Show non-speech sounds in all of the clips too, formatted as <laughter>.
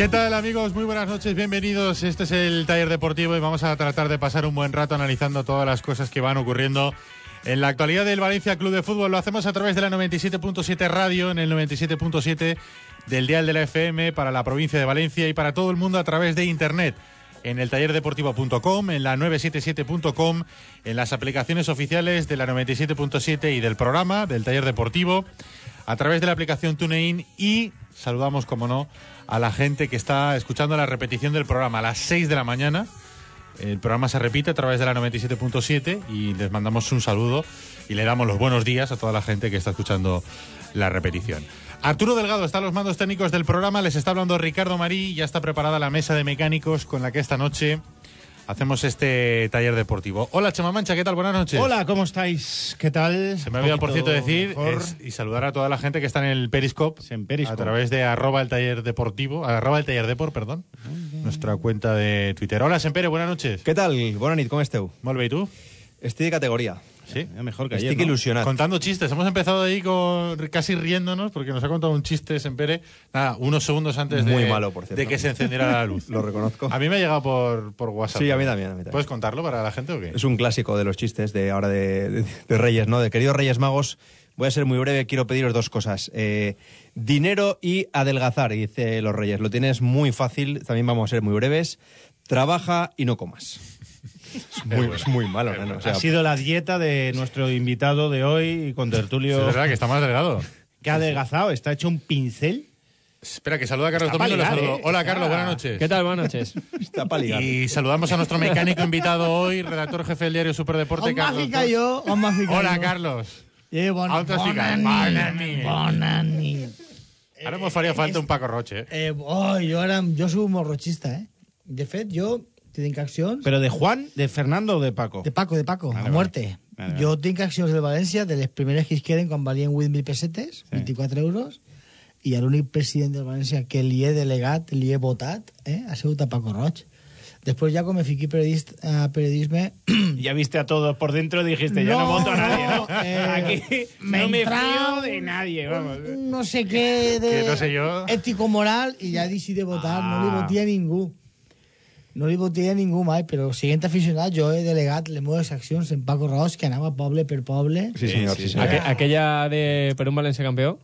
¿Qué tal amigos? Muy buenas noches, bienvenidos. Este es el taller deportivo y vamos a tratar de pasar un buen rato analizando todas las cosas que van ocurriendo en la actualidad del Valencia Club de Fútbol. Lo hacemos a través de la 97.7 radio, en el 97.7 del Dial de la FM para la provincia de Valencia y para todo el mundo a través de Internet. En el tallerdeportivo.com, en la 977.com, en las aplicaciones oficiales de la 97.7 y del programa del taller deportivo, a través de la aplicación TuneIn y saludamos, como no, a la gente que está escuchando la repetición del programa a las 6 de la mañana. El programa se repite a través de la 97.7 y les mandamos un saludo y le damos los buenos días a toda la gente que está escuchando la repetición. Arturo Delgado está a los mandos técnicos del programa, les está hablando Ricardo Marí, ya está preparada la mesa de mecánicos con la que esta noche hacemos este taller deportivo. Hola Chema Mancha, ¿qué tal? Buenas noches. Hola, ¿cómo estáis? ¿Qué tal? Se me ha olvidado, por cierto, decir es- y saludar a toda la gente que está en el Periscope, En Periscope. a través de arroba el taller deportivo, arroba el taller deport, perdón, nuestra cuenta de Twitter. Hola Sempere, buenas noches. Què tal? Bona nit, com esteu? Molt bé, ¿y tú? Estic de categoria. Sí. Ya mejor que ayer, Estic ¿no? il·lusionat. Contando chistes. Hemos empezado ahí con casi riéndonos porque nos ha contado un chiste Sempere. Nada, unos segundos antes de, Muy malo, por cierto. de que se encendiera la luz. <laughs> Lo reconozco. A mí me ha llegado por, por WhatsApp. Sí, a mí también, a mí también. ¿Puedes contarlo para la gente o qué? Es un clásico de los chistes de ahora de, de- de Reyes, ¿no? De queridos Reyes Magos, voy a ser muy breve, quiero pediros dos cosas. Eh, dinero y adelgazar, dice los Reyes. Lo tienes muy fácil, también vamos a ser muy breves. Trabaja y no comas. Es muy, es muy malo, ¿no? O sea, ha sido la dieta de nuestro invitado de hoy con Tertulio. es verdad que está más delgado. <laughs> que ha adelgazado, está hecho un pincel. Espera, que saluda a Carlos Domingo. ¿eh? Hola, Carlos, buenas noches. ¿Qué tal? Buenas noches. <laughs> está para ligar. Y saludamos a nuestro mecánico invitado hoy, redactor jefe del diario Superdeporte, Carlos. ficat Hola, jo. Carlos. Eh. Ara mos faria falta un Paco Roche. Eh? Eh, oh, jo, ara, jo soc molt rochista, eh? De fet, jo tinc accions... Pero de Juan, de Fernando o de Paco. De Paco, de Paco, Vale, a muerte. Vale, vale. Jo tinc accions del València de les primeres que es queden quan valien 8.000 pessetes, 24 euros, i l'únic president del València que li he delegat, li he votat, eh, ha sigut a Paco Roig. Després ja com me fiqui periodist, a periodisme... <clears throat> Ya viste a todos por dentro y dijiste, ya no No, voto a nadie, ¿no? no, <laughs> eh, Aquí me no me fío de nadie, vamos. no sé qué de Que no sé yo. ético-moral i ja decidí votar, no li Ah. votia a ningú. No li votia a ningú mai, però siguent aficionat jo he delegat les meves accions en Paco Ros, que anava poble per poble. Sí, señor, sí, señor. Aqu- aquella de Perú un Valencia campeón.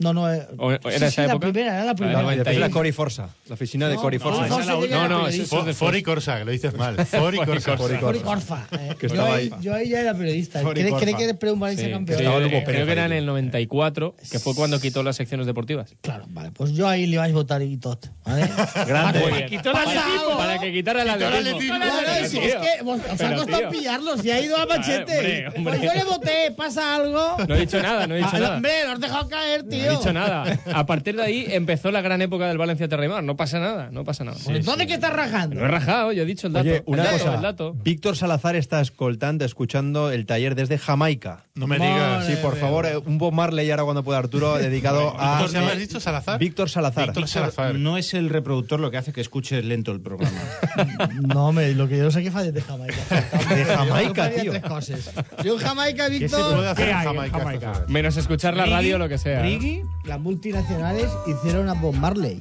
No, no. eh, ¿O- o era sí, esa sí, época? La primera, era la La primera. Y después 91. la Cori Forza, la oficina de Cori Forza. no, esa es la no, última. no, No, eso es de Fori Corsa, que lo dices mal. Fori Corsa. Fori Corfa. eh. Que yo, estaba ahí, ahí. yo ahí ya era periodista. Fori ¿Cree, Corfa. cree que eres pre un Valencia Sí, campeón? sí, Estaba creo Pérez que era en ahí. el 94, que fue cuando quitó las secciones deportivas. Claro, vale. Pues yo ahí le vais a votar y todo. ¿vale? <laughs> Grande. Para- Muy bien. Quitó el atletismo. Para que quitara el atletismo. Claro, si es que vos- os ha Pero, costado tío. pillarlo, si ha ido a machete. hombre, hombre. Pues yo le voté, ¿pasa algo? No he dicho nada, no he dicho Ah, nada. Hombre, lo has dejado caer, tío. No he dicho nada. A partir de ahí empezó la gran época del Valencia Terramar. No pasa nada, no pasa nada. ¿Dónde que estás rajando? No he rajado, yo he dicho el dato. Oye, una el dato, cosa. el dato. Víctor Salazar está escoltando, escuchando el taller desde Jamaica. No me digas. Sí, por favor, eh, un Bob Marley ahora cuando pueda Arturo, <laughs> dedicado a... ¿Víctor, ¿me has dicho Salazar? Víctor Salazar. Víctor Salazar. No es el reproductor lo que hace que escuches lento el programa. <laughs> No, hombre, lo que yo sé que falla de Jamaica. <laughs> De Jamaica, Yo tío. tres cosas. Yo en Jamaica, ¿Qué se puede Víctor, hacer ¿Qué en Jamaica? Menos escuchar la radio lo que sea. Riggy, las multinacionales hicieron a Bob Marley.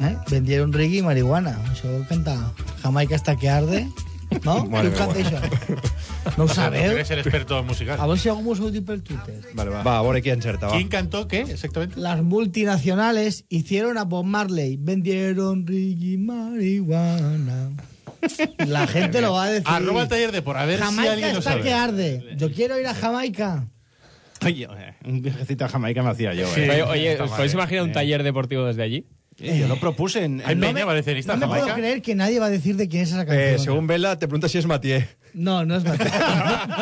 ¿eh? Vendieron reggae y marihuana. Això canta Jamaica està que arde. No? <laughs> Vale? No ho sabeu? Eres el experto musical. A veure si algú m'ho dir per Twitter. Vale, va. Va, a veure qui encerta, va. ¿Quién cantó qué exactamente? Las multinacionales hicieron a Bob Marley. Vendieron reggae y marihuana. <laughs> La gente lo va a decir. Arroba el taller de por a ver si Jamaica alguien lo está que arde. Yo quiero ir a Jamaica. Oye, un viajecito a Jamaica me hacía yo. Sí. eh. Oye, ¿os podéis imaginar un taller deportivo desde allí? Yo lo propuse en. En- peña valencianista No en me puedo Jamaica. creer que nadie va a decir de quién es esa canción. Eh, según Vela, te pregunta si es Mathieu. No, no es Mateo. <laughs>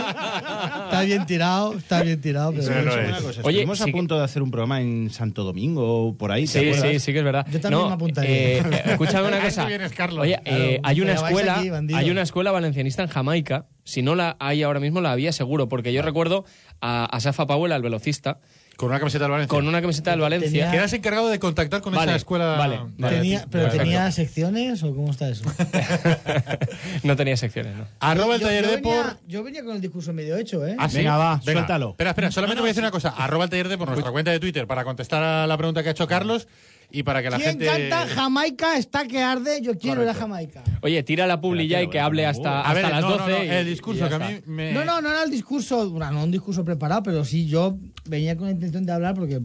está bien tirado, está bien tirado. Pero No, no Escucha es. una cosa, Oye, estuvimos sí a que- punto de hacer un programa en Santo Domingo o por ahí. ¿te Sí, sí, sí que es verdad. Yo también No, me apuntaría. eh, eh, escúchame una <laughs> cosa. vienes, Carlos. Oye, eh, hay una escuela, aquí, hay una escuela valencianista en Jamaica. Si no la hay ahora mismo, la había seguro, porque yo recuerdo a, a Safa Pauela, el velocista, Con una camiseta del Valencia. con una camiseta del Valencia. Tenía- Que eras encargado de contactar con Vale, esa escuela. vale, vale. tenía, pero tenía secciones o cómo está eso? <laughs> no tenía secciones, ¿no? Arroba el yo, taller yo de venía, por. yo venía con el discurso medio hecho, ¿eh? Ah, ¿sí? Venga, va, suéltalo. Espera, espera, solamente voy a decir una cosa. Arroba el taller de por nuestra cuenta de Twitter para contestar a la pregunta que ha hecho Carlos y para que la ¿Quién gente. canta Jamaica está que arde? Yo quiero ir a Jamaica. Oye, tira la publi ya y que hable hasta, A ver, hasta las no, no, 12. no, y- el discurso ya que a está. mí me. No, no, no era el discurso, bueno, no un discurso preparado, pero sí yo venía con la intención de hablar porque...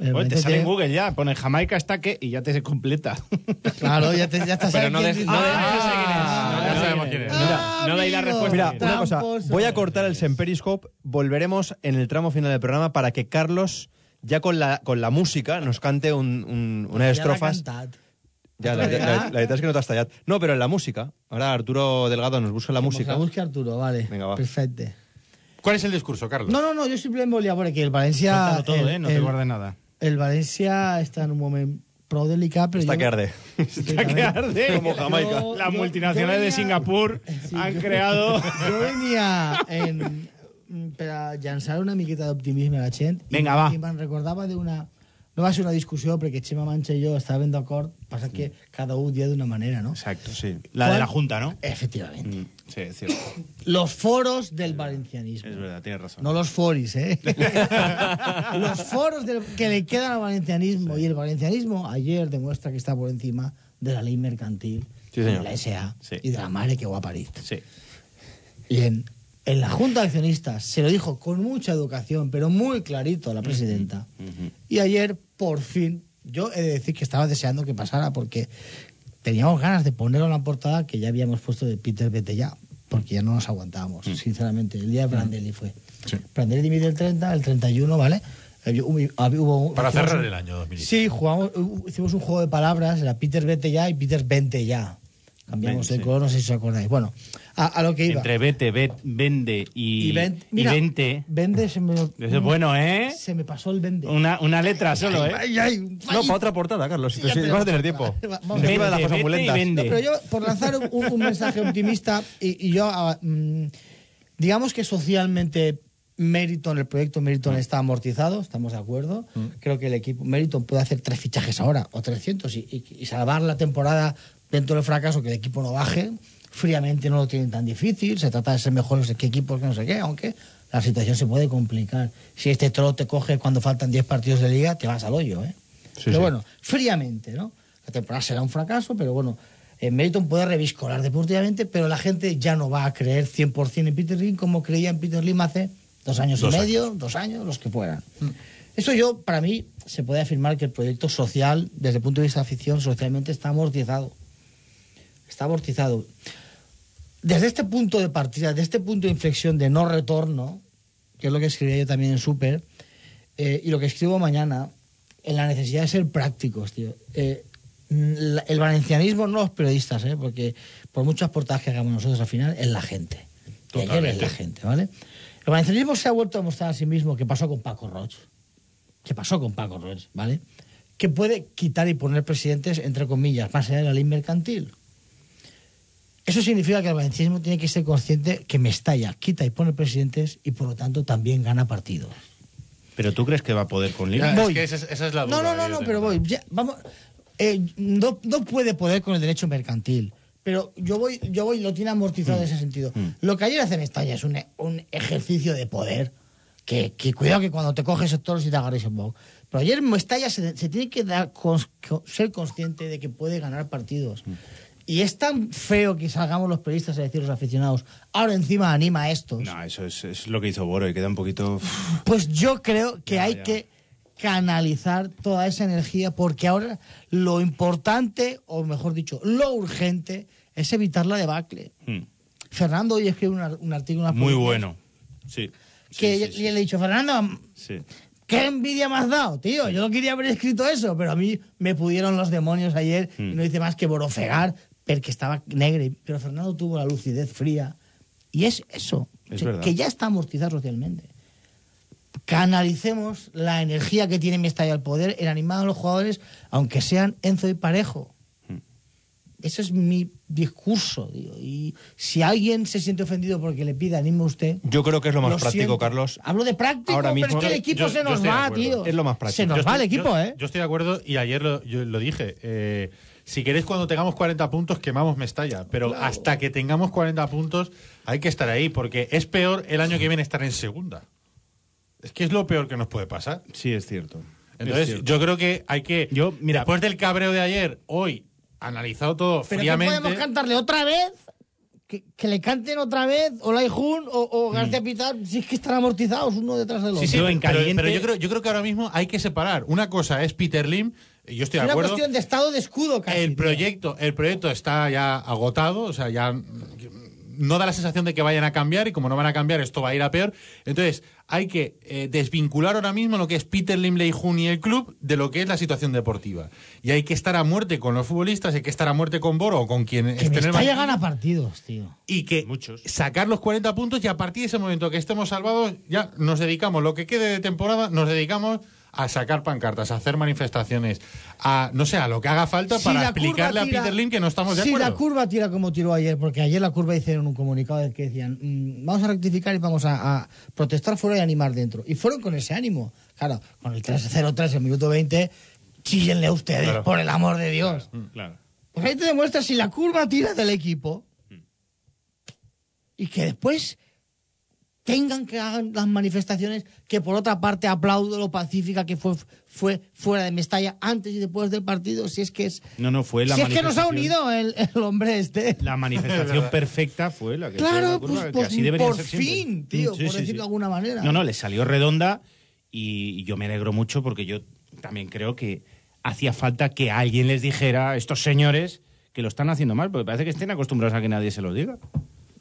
eh, Oye, te sale en Google ya, pone Jamaica está que y ya te se completa. <laughs> Claro, ya, te, ya estás Pero no no Ah, no sé quién es. ya No sabemos quién es. es. Mira, no dais la respuesta. Mira, una cosa. Voy a cortar el Semperiscope. Volveremos en el tramo final del programa para que Carlos, ya con la, con la música, nos cante un, un- unas Ja cantat. Ya, la, la, la, la verdad es que no te has tallado. No, pero en la música. Ahora Arturo Delgado nos busca la música. La busca Arturo, vale. Venga, va. Perfecto. ¿Cuál es el discurso, Carlos? No, no, no, yo simplemente volia veure que el València... Suéltalo todo, el, eh, no te el- guardes nada. El València està en un moment prou delicat, però Está jo... que arde. <laughs> Está que arde. Como Jamaica. Yo- Las yo- multinacionales yo de venía- Singapur Sí, han <laughs> yo- creado. Jo venia en, per a llançar una miqueta d'optimisme a la gent Vinga, va. i me'n recordava d'una... No va ser una discussió perquè Xema Mancha i jo estàvem d'acord, passa que cada un dia d'una manera, ¿no? Exacto, sí. La de la Junta, ¿no? Efectivamente. Mm, Sí, es <coughs> cierto. Los foros del valencianismo. Es verdad, tienes razón. No los foris, ¿eh? <laughs> los foros del- que le quedan al valencianismo. Y el valencianismo ayer demuestra que está por encima de la ley mercantil, Sí, señor. de la SA Sí. y de la madre que va a París. Sí. Y en, la Junta de Accionistas se lo dijo con mucha educación, pero muy clarito a la presidenta. Y ayer, por fin, yo he de decir que estaba deseando que pasara porque teníamos ganas de ponerlo en la portada que ya habíamos puesto de Peter Vete ya, porque ya no nos aguantábamos, sinceramente. El día de Brandelli fue. Brandelli dimite el 30, el 31, ¿vale? Eh, Hubo, Para cerrar un- el año 2017. Sí, jugamos, hicimos un juego de palabras, era Peter Vete ya y Peter Vente ya. Cambiamos Ven, el sí. color, no sé si os acordáis. Bueno, a, a lo que iba. Entre vete, vet, vende y, Y, ven- y mira, vente. Vende se me, es bueno, ¿eh? se me pasó el vende. Una, una letra solo, ¿eh? Ay, ay, No, ay. para otra portada, Carlos. Sí, vas a tener tiempo. Vamos. Las cosas muy lentas. vende. No, pero yo, por lanzar un, un mensaje optimista, y, y yo, ah, mm, digamos que socialmente Meriton, el proyecto Meriton está amortizado, estamos de acuerdo. Creo que el equipo Meriton puede hacer tres fichajes ahora, o 300, y, y- y salvar la temporada dentro del fracaso, que el equipo no baje. Fríamente no lo tienen tan difícil, se trata de ser mejores que equipos que no sé qué, aunque la situación se puede complicar. Si este troll te coge cuando faltan 10 partidos de liga, te vas al hoyo, ¿eh? pero sí. bueno, fríamente, ¿no? La temporada será un fracaso, pero bueno, eh, Meriton puede reviscolar deportivamente, pero la gente ya no va a creer 100% en Peter Lim como creía en Peter Lim hace dos años Dos y medio, dos años, los que fueran. Eso yo, para mí, se puede afirmar que el proyecto social, desde el punto de vista de afición, socialmente está amortizado. Está amortizado. Desde este punto de partida, de este punto de inflexión de no retorno, que es lo que escribía yo también en Super, eh, y lo que escribo mañana, en la necesidad de ser prácticos, tío. Eh, el valencianismo, no los periodistas, ¿eh? porque por muchas portadas que hagamos nosotros al final, es la gente. Ayer es la gente, ¿vale? El valencianismo se ha vuelto a mostrar a sí mismo que pasó con Paco Roch. ¿Qué pasó con Paco Roch, ¿vale? Que puede quitar y poner presidentes, entre comillas, más allá de la ley mercantil. Eso significa que el valencianismo tiene que ser consciente que Mestalla quita y pone presidentes y por lo tanto también gana partidos. Pero tú crees que va a poder con Lima? Ya, es Voy. que esa, es- esa es la duda. No, no, no, yo no, pero voy. ya, vamos. eh, no, no puede poder con el derecho mercantil. Pero yo voy, yo voy, lo tiene amortizado en ese sentido. Lo que ayer hace Mestalla es un, un ejercicio de poder. Que, que cuidado que cuando te coges el toro si te agarres el bow. Pero ayer Mestalla se, se tiene que dar ser consciente de que puede ganar partidos. Y es tan feo que salgamos los periodistas a decir los aficionados, ahora encima anima a estos. No, eso es, es lo que hizo Boro y queda un poquito... Pues yo creo que Ya, hay ya. que canalizar toda esa energía porque ahora lo importante, o mejor dicho, lo urgente es evitar la debacle. Hmm. Fernando hoy escribe un, un artículo Muy bueno. Sí. Que Sí, yo- sí, y le he dicho, Fernando. ¿qué envidia me has dado, tío? Yo no quería haber escrito eso, pero a mí me pudieron los demonios ayer y Hmm. no hice más que borofegar porque estaba negro. y- Pero Fernando tuvo la lucidez fría. Y es eso, Es que- ya está amortizado socialmente. Canalicemos la energía que tiene mi estadio al poder en animar a los jugadores, aunque sean Enzo y Parejo. Hmm. Eso es mi discurso. digo. Y si alguien se siente ofendido porque le pide anime a usted, Yo creo que es lo más práctico, siento. Carlos. Hablo de práctico, Ahora pero mismo- es que el equipo yo- se nos va, tío. Es lo más práctico. Se nos Yo va el estoy- equipo, yo- ¿eh? Yo estoy de acuerdo y ayer lo, yo lo dije. eh, si queréis, cuando tengamos 40 puntos, quemamos Mestalla. Pero hasta que tengamos 40 puntos, hay que estar ahí, porque es peor el año que viene estar en segunda. Es que es lo peor que nos puede pasar. Sí, es cierto. Es Entonces, cierto. yo creo que hay que. Yo, mira- después del cabreo de ayer, hoy, analizado todo Pero ¿qué fríamente. podemos cantarle otra vez? Que, que le canten otra vez Olay Jun o, o García Pitar, si es que están amortizados uno detrás del otro. Sí, sí, pero, pero- yo, creo, yo creo que ahora mismo hay que separar. Una cosa es Peter Lim, yo estoy es de una acuerdo. cuestión de estado de escudo casi. el tío. proyecto, el proyecto está ya agotado, o sea, ya no da la sensación de que vayan a cambiar y como no van a cambiar esto va a ir a peor. Entonces, hay que eh, desvincular ahora mismo lo que es Peter Lim, Lei Jun y el club de lo que es la situación deportiva. Y hay que estar a muerte con los futbolistas, hay que estar a muerte con Boro o con quien Que esté en el Mestalla banquillo gana partidos, tío. y que Muchos. sacar los 40 puntos y a partir de ese momento que estemos salvados ya nos dedicamos, lo que quede de temporada, nos dedicamos a sacar pancartas, a hacer manifestaciones, a no sé, a lo que haga falta Si para explicarle tira- a Peter Lim que no estamos de si acuerdo. la curva tira como tiró ayer, porque ayer la curva hicieron un comunicado en el que decían, mm, vamos a rectificar y vamos a, a protestar fuera y animar dentro. Y fueron con ese ánimo. Claro, con el 3-0-3 en minuto 20, chillenle a ustedes, Claro. por el amor de Dios. Claro. Pues ahí te demuestra si la curva tira del equipo y que después tengan que hagan las manifestaciones que por otra parte aplaudo lo pacífica que fue, fue fuera de Mestalla antes y después del partido, si es que es... No, no, fue la si es que nos ha manifestación- unido el, el hombre este. La manifestación <laughs> perfecta fue la que... Claro, la curva, pues, que pues, así debería por ser siempre. fin, tío, Sí, por sí, decirlo sí. de alguna manera. No, no, le salió redonda y, y yo me alegro mucho porque yo también creo que hacía falta que alguien les dijera a estos señores que lo están haciendo mal, porque parece que estén acostumbrados a que nadie se los diga.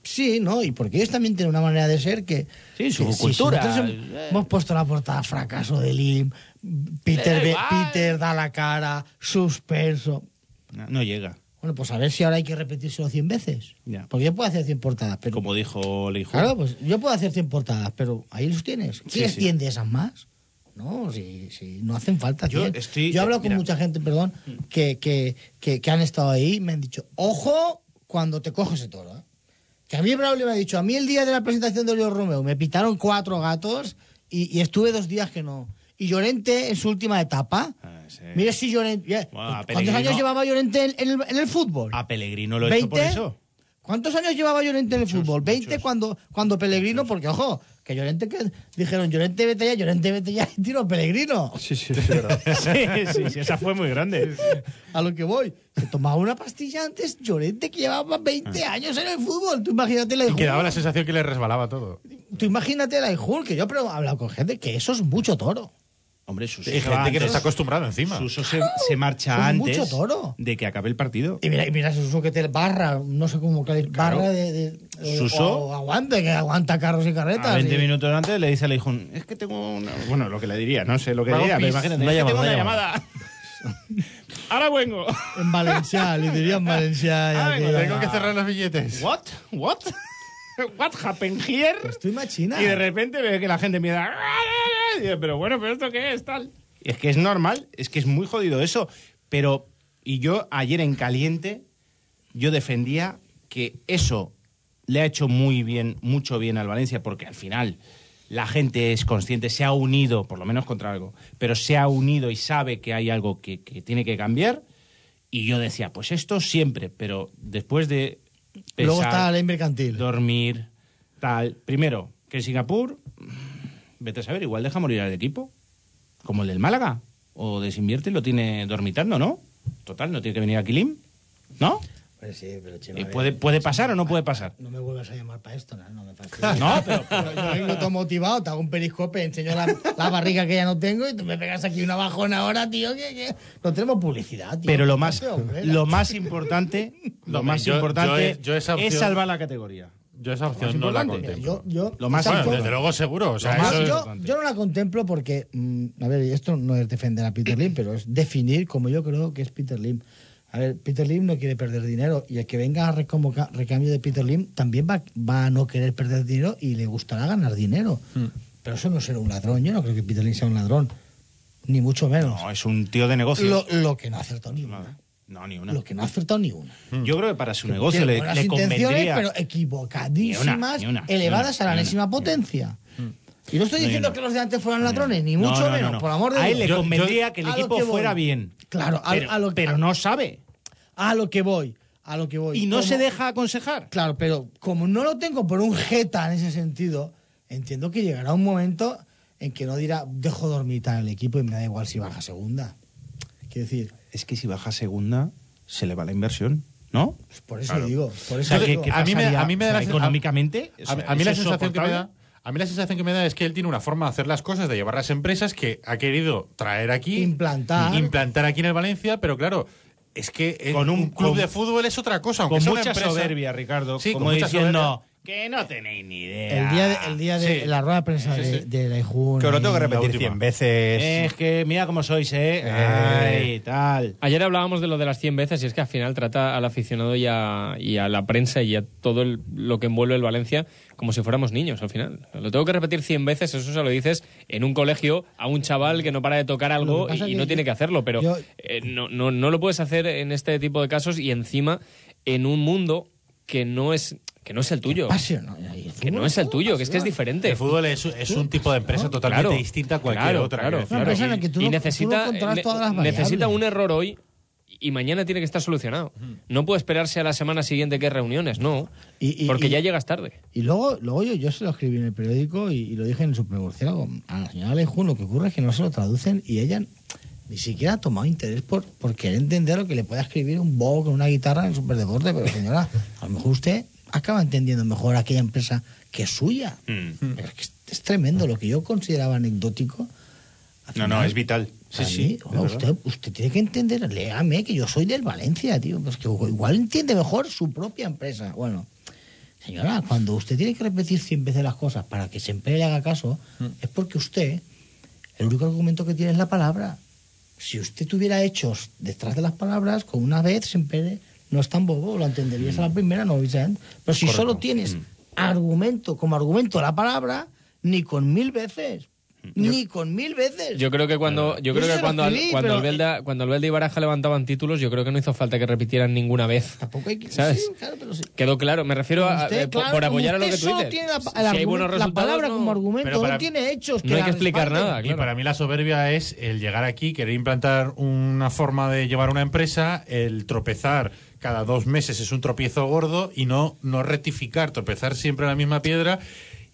Sí, no, y porque ellos también tienen una manera de ser que. Sí, su que si cultura. hem- Eh. hemos puesto la portada fracaso de Lim, Peter. Peter da la cara, suspenso. No, no llega. Bueno, pues a ver si ahora hay que repetírselo 100 veces. Ya. Porque yo puedo hacer 100 portadas, pero. Como dijo Leijo. Claro, pues yo puedo hacer 100 portadas, pero ahí los tienes. ¿Quién sí. esas más? No, si, si no hacen falta. Yo 100. estoy- yo he hablado mira. con mucha gente, perdón, que, que, que, que han estado ahí y me han dicho, ojo cuando te coges ese toro. ¿eh". Que a mí Braulio me ha dicho, a mí el día de la presentación de Leo Romeo me pitaron cuatro gatos y, y estuve dos días que no. Y Llorente en su última etapa. Ah, sí. Mire si Llorente... Bueno, ¿Cuántos años llevaba Llorente en, en el, en el fútbol? A Pellegrino lo he hecho por ¿20? eso. ¿Cuántos años llevaba Llorente en el fútbol? 20 muchos. cuando, cuando Pellegrino, porque ojo, que Llorente que dijeron Llorente vete ya, Llorente vete ya <laughs> y tiro a Pellegrino. Sí, sí, verdad. <laughs> sí, sí, sí, esa fue muy grande. A lo que voy. Se tomaba una pastilla antes Llorente que llevaba 20 años en el fútbol. Tú imagínate la Y que daba la sensación que le resbalaba todo. Tú imagínate la Ijul, que yo he hablado con gente que eso es mucho toro. Hombre, Suso Hay gente que no está acostumbrada encima. Suso se, se marcha Con antes mucho toro. de que acabe el partido. Y mira, y mira Suso que te barra, no sé cómo que Claro. barra de, Suso. o aguante, que aguanta carros y carretas. A 20 y- minutos antes le dice al hijo, es que tengo una... Bueno, lo que le diría, no sé lo que diría, pero imagínate, Una es que llamada, tengo una una llamada. llamada. <laughs> Ahora vengo. En Valencia, le diría en Valencia. ya que- Tengo que cerrar los billetes. What? What? <laughs> What happened here? Estoy machina. Y de repente ve que la gente dice, pero bueno, ¿pero esto qué es? Tal. Y es que es normal, es que es muy jodido eso. Pero, y yo ayer en caliente, yo defendía que eso le ha hecho muy bien, mucho bien al Valencia, porque al final la gente es consciente, se ha unido, por lo menos contra algo, pero se ha unido y sabe que hay algo que, que tiene que cambiar. Y yo decía, pues esto siempre, pero después de... Luego está la ley mercantil. dormir, tal. Primero, que en Singapur, vete a saber, igual deja morir al equipo, como el del Málaga, o desinvierte y lo tiene dormitando, ¿no? Total, no tiene que venir a Quilim, ¿no? Pues sí, pero Chema, ¿Puede, ¿Puede pasar o no puede pasar? No me vuelvas a llamar para esto, ¿no? No me fastidies. <laughs> No, pero- Yo, yo vengo todo motivado, te hago un periscope, enseño la, la barriga que ya no tengo y tú me pegas aquí una bajona ahora, tío, que, que no tenemos publicidad, tío. Pero lo más, lo más importante, <laughs> lo más yo- importante yo- yo esa es salvar la categoría. Yo esa opción no la contemplo. Yo, yo, Lo más Bueno, desde luego seguro. O sea, Lo más eso es- yo, importante. yo no la contemplo porque, mm, a ver, esto no es defender a Peter Lim, pero es definir como yo creo que es Peter Lim. A ver, Peter Lim no quiere perder dinero y el que venga a recambio de Peter Lim también va, va a no querer perder dinero y le gustará ganar dinero. Hmm. Pero eso no será un ladrón. Yo no creo que Peter Lim sea un ladrón, ni mucho menos. No, es un tío de negocio. lo, lo que no ha acertado ni una. No, ni una. Lo que no ha acertado ni una. Yo creo que para su negocio le, le intenciones, convendría... pero equivocadísimas, Ni una, ni una, elevadas ni una, a la enésima potencia. Y no estoy diciendo que los de antes fueran ladrones, ni mucho no, no, menos, no. por amor de A Dios. él le convendría yo- que el a equipo que fuera bien. Claro, a- pero, a lo- pero a- no sabe. A lo que voy, a lo que voy. Y no Como- se deja aconsejar. Claro, pero como no lo tengo por un jeta en ese sentido, entiendo que llegará un momento en que no dirá, dejo dormitar el equipo y me da igual si baja segunda. Quiero decir, Es que si baja segunda, se le va la inversión, ¿no? pues por eso digo, por O eso sea, ¿qué, digo. qué a mí me- a mí me da O sea, económicamente. A, a mí la sensación que me da, a mí la sensación que me da es que él tiene una forma de hacer las cosas, de llevar las empresas que ha querido traer aquí, Implantar. implantar aquí en el Valencia, pero claro, es que eh, Con un, club con- de fútbol es otra cosa, aunque Con mucha soberbia, Ricardo. Sí, como diciendo soberbia. Que no tenéis ni idea. El día de, el día de Sí. la rueda de prensa de, de la IJUN. Que os lo tengo que repetir última. 100 veces. Es que mira cómo sois, ¿eh? Eh. Ay, tal. Ayer hablábamos de lo de las 100 veces y es que al final trata al aficionado y a, y a la prensa y a todo el- lo que envuelve el Valencia como si fuéramos niños al final. Lo tengo que repetir 100 veces, eso se lo dices en un colegio a un chaval que no para de tocar algo y, no tiene que hacerlo, pero yo- eh, no, no, no lo puedes hacer en este tipo de casos y encima en un mundo que no es, que no es el tuyo. Pasión, ¿no? Ahí, Que no es el tuyo, que es que es diferente. El fútbol es, es un tipo de empresa totalmente Claro, distinta a cualquier claro, otra. claro, en la Y- que tú y tú necesita, no controlas ne- todas las necesita un error hoy y mañana tiene que estar solucionado. No puede esperarse a la semana siguiente que hay reuniones, no. Y- y- porque y- ya llegas tarde. Y luego, luego yo, yo se lo escribí en el periódico y, y lo dije en el supermurciélago. A la señora Lejún lo que ocurre es que no se lo traducen y ella ni siquiera ha tomado interés por, por querer entender lo que le pueda escribir un bobo con una guitarra en el superdeporte. Pero señora, a lo mejor usted acaba entendiendo mejor aquella empresa que es suya. Mm. Pero es, que es, es tremendo lo que yo consideraba anecdótico. No, no, es vital. Sí, sí, verdad. usted, usted tiene que entender, léame que yo soy del Valencia, tío. Pues que igual entiende mejor su propia empresa. Bueno, señora, cuando usted tiene que repetir 100 veces las cosas para que siempre le haga caso, Mm. es porque usted, el único argumento que tiene es la palabra. Si usted tuviera hechos detrás de las palabras, con una vez siempre no es tan bobo, lo entenderías a la primera, no Vicent. Pero si Correcto. solo tienes Mm. argumento, como argumento la palabra, ni con mil veces. Ni con mil veces. Yo creo que cuando, yo Yo creo que cuando, al- escribí, cuando, pero- el Belda, cuando el Belda y Baraja levantaban títulos, yo creo que no hizo falta que repitieran ninguna vez. Tampoco hay que. ¿Sabes? sí, claro, pero sí. Quedó claro, me refiero a, eh, por- claro, por apoyar a lo que tú dices. tiene la, Si hay buenos la palabra no. como argumento, Pero para- no tiene hechos. no hay que explicar respalden. nada. Y claro. para mí la soberbia es el llegar aquí, querer implantar una forma de llevar una empresa, el tropezar cada dos meses es un tropiezo gordo y no, no rectificar, tropezar siempre en la misma piedra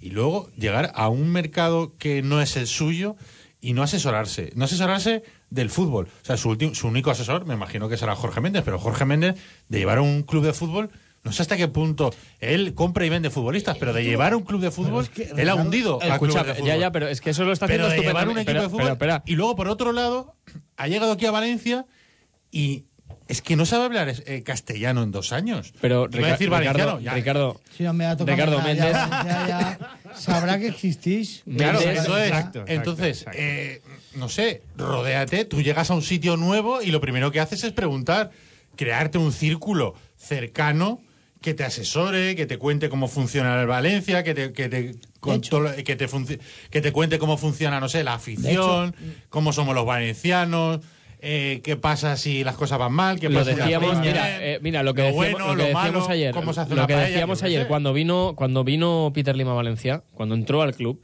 y luego llegar a un mercado que no es el suyo y no asesorarse. No asesorarse del fútbol. O sea, su, su único asesor, me imagino que será Jorge Méndez, pero Jorge Méndez, de llevar a un club de fútbol, No sé hasta qué punto él compra y vende futbolistas, pero de llevar un club de fútbol, es que, él ha hundido a Escucha, de fútbol. ya, ya, pero es que eso lo está pero haciendo de llevar un de fútbol. Y luego, por otro lado, ha llegado aquí a Valencia y es que no sabe hablar eh, castellano en dos años. Pero decir Rica- valenciano. Ricardo, ya. Ricardo, no me ha Ricardo Méndez. ya, ya, ya sabrá que existís. Claro, Méndez- eso es. Exacto, exacto, Entonces, exacto. eh, no sé, rodéate, tú llegas a un sitio nuevo y lo primero que haces es preguntar, crearte un círculo cercano que te asesore, que te cuente cómo funciona el Valencia, que te, que te, con hecho. todo lo- que te, funci- que te cuente cómo funciona, no sé, la afición, cómo somos los valencianos. Eh, qué pasa si las cosas van mal, qué lo pasa si las decíamos, cosas mira, bien, eh, mira, lo que decíamos, bueno, lo que lo decíamos malo, ayer, lo que decíamos ayer sé. cuando vino cuando vino Peter Lima a Valencia, cuando entró al club,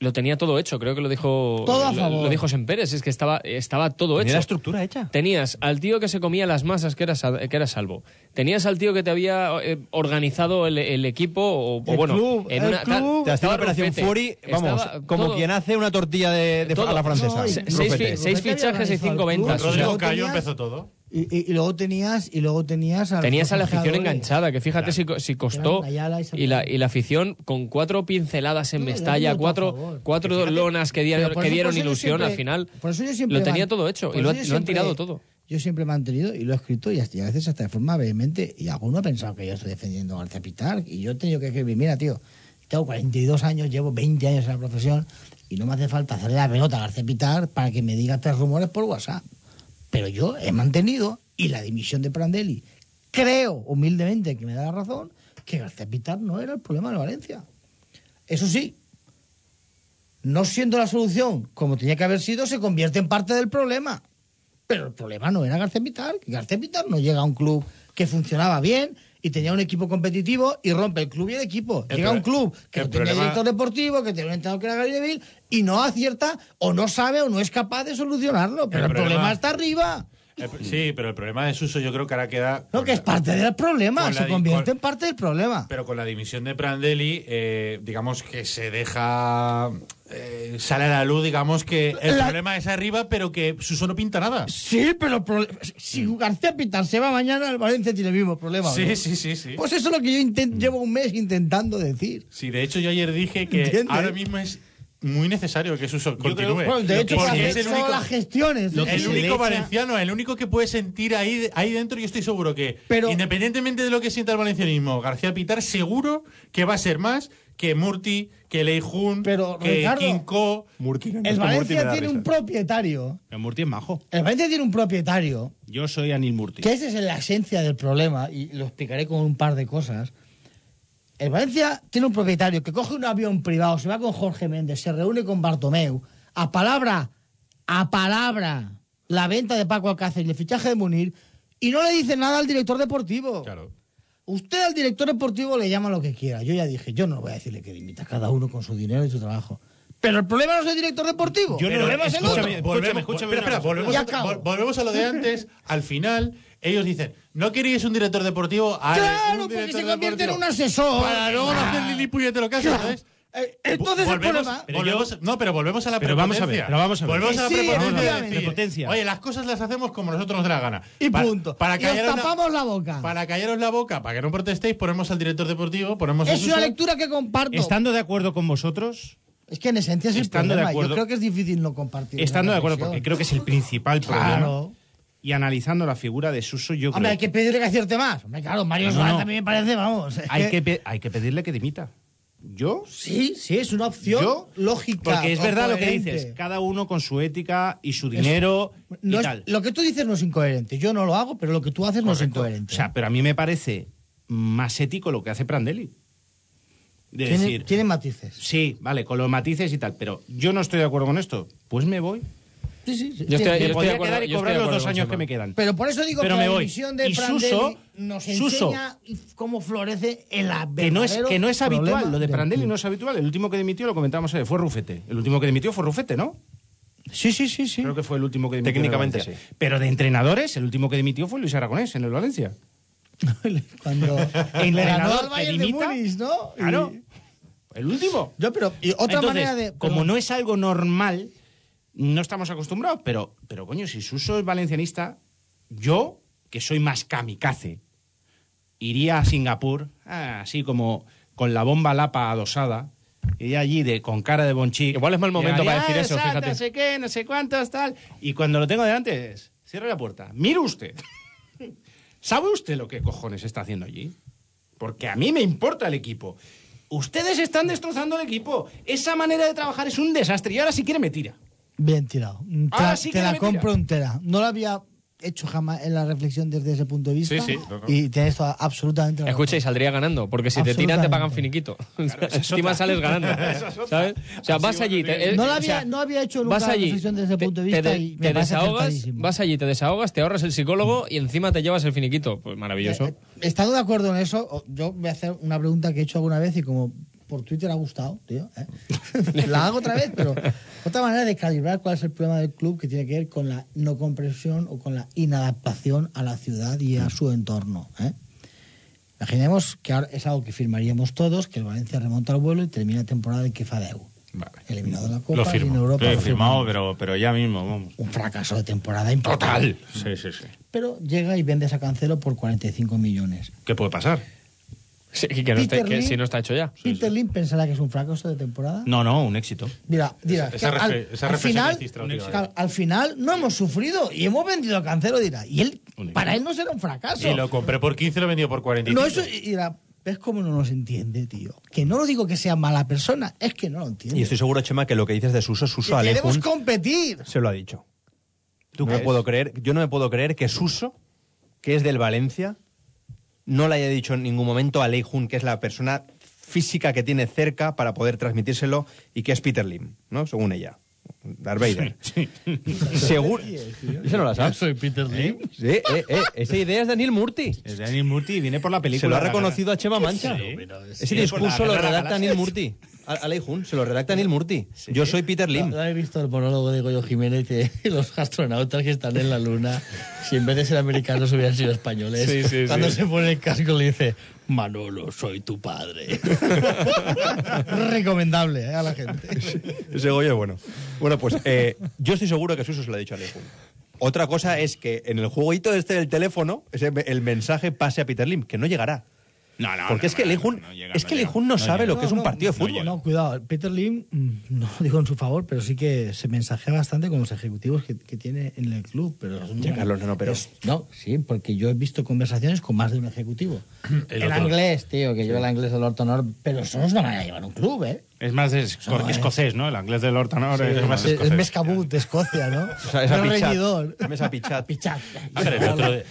lo tenía todo hecho, creo que lo dijo Todo a lo- favor. lo dijo Semperes, es que estaba estaba todo Tenía hecho. la estructura hecha. Tenías al tío que se comía las masas, que era, que era Salvo. Tenías al tío que te había eh, organizado el, el equipo, o, o El bueno, club, en el una, club. Te hacía estaba la operación Rufete, Fury, vamos, estaba como todo- quien hace una tortilla de, de todo. a la francesa. No, y- Se- Rufete. seis, fi- seis fichajes y cinco ventas. o Rodrigo Cayo empezó todo. Y, y- y luego tenías y luego tenías al Tenías a la afición enganchada, que fíjate si, co- si costó. Y la, y la afición con cuatro pinceladas en No, Mestalla, cuatro, a cuatro Fíjate, lonas que, dieron- que dieron ilusión siempre- al final. por eso yo siempre lo tenía todo hecho y lo, han tirado todo. Yo siempre he mantenido y lo he escrito y hasta- y a veces hasta de forma vehemente. Y alguno ha pensado que yo estoy defendiendo a García Pitar. Y yo he tenido que escribir, mira, tío, tengo 42 años, llevo 20 años en la profesión y no me hace falta hacerle la pelota a García Pitar para que me diga tres rumores por WhatsApp. Pero yo he mantenido, y la dimisión de Prandelli, creo humildemente que me da la razón, que García Pitar no era el problema de Valencia. Eso sí, no siendo la solución como tenía que haber sido, se convierte en parte del problema. Pero el problema no era García Pitar, que García Pitar no llega a un club que funcionaba bien y tenía un equipo competitivo y rompe el club y el equipo. El llega un club que no tenía director deportivo, que tenía un entrenador que era Gary Neville y no acierta o no sabe o no es capaz de solucionarlo. Pero el, problema- problema está arriba. El- sí, pero el problema de Suso yo creo que ahora queda... No, que es parte del problema, se convierte con- en parte del problema. Pero con la dimisión de Prandelli, eh, digamos que se deja. eh, sale a la luz, digamos que el La- problema es arriba, pero que Suso no pinta nada. Sí, pero pro- si García Pitar se va mañana, el Valencia tiene el mismo problema. ¿no? Sí, sí, sí, sí. Pues eso es lo que yo inten- llevo un mes intentando decir. Sí, de hecho yo ayer dije que ¿Entiendes? ahora mismo es muy necesario que Suso continúe. Bueno, de hecho, porque es el único, las gestiones. lo que el se único valenciano, el único que puede sentir ahí, ahí dentro, yo estoy seguro que, Pero- independientemente de lo que sienta el valencianismo, García Pitar seguro que va a ser más que Murti, que Leijun, Pero, que Ricardo, Kinko. Murti, el Valencia tiene un propietario. Pero Murti es majo. El Valencia tiene un propietario, Yo soy Anil Murti. que esa es la esencia del problema, y lo explicaré con un par de cosas. El Valencia tiene un propietario que coge un avión privado, se va con Jorge Méndez, se reúne con Bartomeu, a palabra, a palabra, la venta de Paco Alcácer y el fichaje de Munir, y no le dice nada al director deportivo. Claro. Usted al director deportivo le llama lo que quiera. Yo ya dije, yo no voy a decirle que limita cada uno con su dinero y su trabajo. Pero el problema no es el director deportivo. Yo no- el problema es el otro. escúchame, Volvemos, escúchame espera, una espera, volvemos, a, vol- volvemos a lo de antes. Al final, ellos dicen, no queríais un director deportivo. Vale, Claro, un porque se convierte en un asesor. Para luego no hacer Lili puñetero caso, Claro. ¿sabes? Eh, Entonces el Volvemos- problema... Pero volvemos- yo- no, pero volvemos a la Pero vamos a ver, prepotencia. pero vamos a ver. Volvemos a la Sí, prepotencia. de Prepotencia. Oye, las cosas las hacemos como nosotros nos dé la gana. Y Para- punto. Para y os callaros la- tapamos la boca. Para callaros la boca, para que no protestéis, ponemos al director deportivo, ponemos a Es una Suso. lectura que comparto. Estando de acuerdo con vosotros, Es que en esencia es el Estando de problema. acuerdo- Yo creo que es difícil no compartir. estando de acuerdo, porque creo que es el principal problema. Claro. Y analizando la figura de Suso, yo Hombre, creo hay que pedirle que acierte más. Hombre, claro, Mario No, no. también me parece, vamos. es hay que, pe- hay que pedirle que dimita. Yo Sí, sí, es una opción Yo, lógica. Porque es verdad lo que coherente. dices, cada uno con su ética y su dinero No y es- tal. lo que tú dices no es incoherente. Yo no lo hago, pero lo que tú haces no es Correcto. incoherente. O sea, pero a mí me parece más ético lo que hace Prandelli. De tiene, decir, tiene matices. sí, vale, con los matices y tal, pero yo no estoy de acuerdo con esto. Pues me voy. Sí, sí, sí. Yo estoy- Me yo podría acuerdo- quedar y cobrar los dos años que me quedan. Pero por eso digo Pero que me la voy. dimisión de Y Prandelli Suso- nos Suso. enseña cómo florece el que no es, que no es habitual, lo de del Prandelli no es habitual. El último que dimitió, lo comentábamos ayer, fue Rufete. El último que dimitió fue Rufete, ¿no? Sí, sí, sí, sí. Creo que fue el último que dimitió. en el Técnicamente sí. Pero de entrenadores, el último que dimitió fue Luis Aragonés en el Valencia. <laughs> Cuando ganó Entrenador que Bayern de dimita, Múnich, ¿no? Y- Claro. El último. Yo, pero y otra Entonces, manera de como no es algo normal, no estamos acostumbrados, pero, pero coño, si Suso es valencianista, yo, que soy más kamikaze, iría a Singapur, ah, así como con la bomba lapa adosada, iría allí de, con cara de bonchic. Igual es mal momento para decir "Ah, eso, exacto, fíjate". No sé qué, no sé cuántos, tal. Y cuando lo tengo delante es, cierra la puerta, mire usted. <laughs> ¿Sabe usted lo que cojones está haciendo allí? Porque a mí me importa el equipo. Ustedes están destrozando el equipo. Esa manera de trabajar es un desastre. Y ahora si quiere me tira. Bien tirado. Te, Ahora la- sí te que la compro entera. No la había hecho jamás en la reflexión desde ese punto de vista. Sí, sí, no, no. Y tienes toda- absolutamente Escucha, y saldría ganando, porque si te tiran te pagan finiquito. <laughs> Encima sales ganando. <laughs> ¿Sabes? O sea, vas allí. te- eh, No la o sea, había, no había hecho nunca vas la allí, reflexión desde ese te- punto de te vista de- y me te desahogas, vas allí, te desahogas, te ahorras el psicólogo y encima te llevas el finiquito. Pues maravilloso. Eh, eh, Estando de acuerdo en eso, yo voy a hacer una pregunta que he hecho alguna vez y como por Twitter ha gustado, tío. ¿eh? <laughs> la hago otra vez, pero otra manera de calibrar cuál es el problema del club que tiene que ver con la no comprensión o con la inadaptación a la ciudad y a su entorno. ¿eh? Imaginemos que ahora es algo que firmaríamos todos, que el Valencia remonta al vuelo y termina la temporada en que fadeu. Vale. Eliminado de la Copa Lo y firmo. en Europa. Lo he firmado, pero, pero ya mismo, vamos. Un fracaso de temporada importante. Sí, sí, sí. Pero llega y vendes a Cancelo por 45 millones. ¿Qué puede pasar? Sí, que, no si no está hecho ya. ¿Peter Lim pensará que es un fracaso de temporada? No, no, un éxito. Mira, dirá, Esa- esa al, al reflexión final, al final no hemos sufrido y hemos vendido a Cancelo, dirá. Y él, para él no será un fracaso. Y lo compré por 15 y lo he vendido por 45. no, eso, dirá, ¿ves cómo no nos entiende, tío? Que no lo digo que sea mala persona, es que no lo entiende. Y estoy seguro, Chema, que lo que dices de Suso, Suso Que queremos competir. se lo ha dicho. ¿Tú no me puedo creer, yo no me puedo creer que Suso, que es del Valencia, no le haya dicho en ningún momento a Leijun, que es la persona física que tiene cerca para poder transmitírselo y que es Peter Lim, ¿no? Según ella. Darth Vader. <laughs> Seguro. ¿Eso no lo sabes? soy Peter Lim. Sí, eh, eh, esa idea es Daniel Murti. Es de Anil Murti y viene por la película. Se lo ha de la reconocido a Chema Mancha. Ese Sí, discurso la lo de la redacta Neil. Murti. A, a Leijun, se lo redacta Neil Murti. Yo soy Peter Lim. ¿No habéis visto el monólogo de Goyo Jiménez de <laughs> los astronautas que están en la luna? Si en vez de ser americanos hubieran sido españoles. Sí, sí, Cuando sí. se pone el casco le dice, Manolo, soy tu padre. <laughs> Recomendable ¿eh? a la gente. Ese Goyo es bueno. Bueno, pues eh, yo estoy seguro que Suso se lo ha dicho a Leijun. Otra cosa es que en el jueguito este del teléfono, ese, el mensaje pase a Peter Lim, que no llegará. No, no, Porque no, es que no, Leijun, no llega, es que no, sabe llega. lo que es un partido de fútbol. No, cuidado. Peter Lim, mm, no lo <laughs> digo en su favor, pero sí que se mensajea bastante con los ejecutivos que, que tiene en el club. Pero es- Ya, Carlos, no, no, pero- es- no, sí, porque yo he visto conversaciones con más de un ejecutivo. <clears throat> El en otro- inglés, tío, que yo el inglés del Hortonor, pero eso no una manera de llevar un club, ¿eh? Es más es- No, escocés, ¿no? El inglés del Hortanor Sí, es es más Es, escocés. es Mescabut de Escocia, ¿no? <laughs> O sea, esa No pichat. reñidor. Esa pichat. <laughs> Pichat. Ah, pero el otro,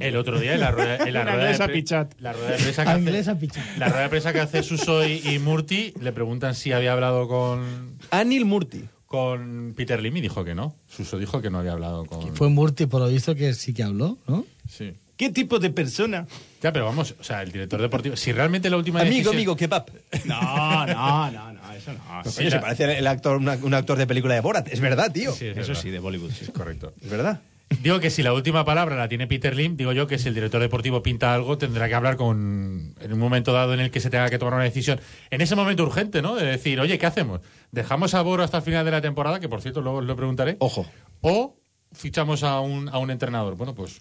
el otro día en la rueda, en la rueda de, inglesa pre- pichat. la rueda de prensa que A hace, pichat. la rueda de prensa que hace Suso y, y Murti le preguntan si había hablado con, Anil Murti. con Peter Lim y dijo que no. Suso dijo que no había hablado con. Fue Murti, por lo visto, que sí que habló, ¿no? Sí. ¿Qué tipo de persona? Ya, pero vamos, o sea, el director deportivo. Si realmente la última Amigo, decisión- amigo, kebab. No, no, no, no, eso no. Coño, se parece el actor, una- un actor de película de Borat. Es verdad, tío. Sí, es Eso verdad. sí, de Bollywood. Sí, es correcto. Es verdad. Digo que si la última palabra la tiene Peter Lim, digo yo que si el director deportivo pinta algo, tendrá que hablar con. en un momento dado en el que se tenga que tomar una decisión. En ese momento urgente, ¿no? De decir, oye, ¿qué hacemos? ¿Dejamos a Boro hasta el final de la temporada? Que por cierto, luego os lo preguntaré. Ojo. ¿O fichamos a un, a un entrenador? Bueno, pues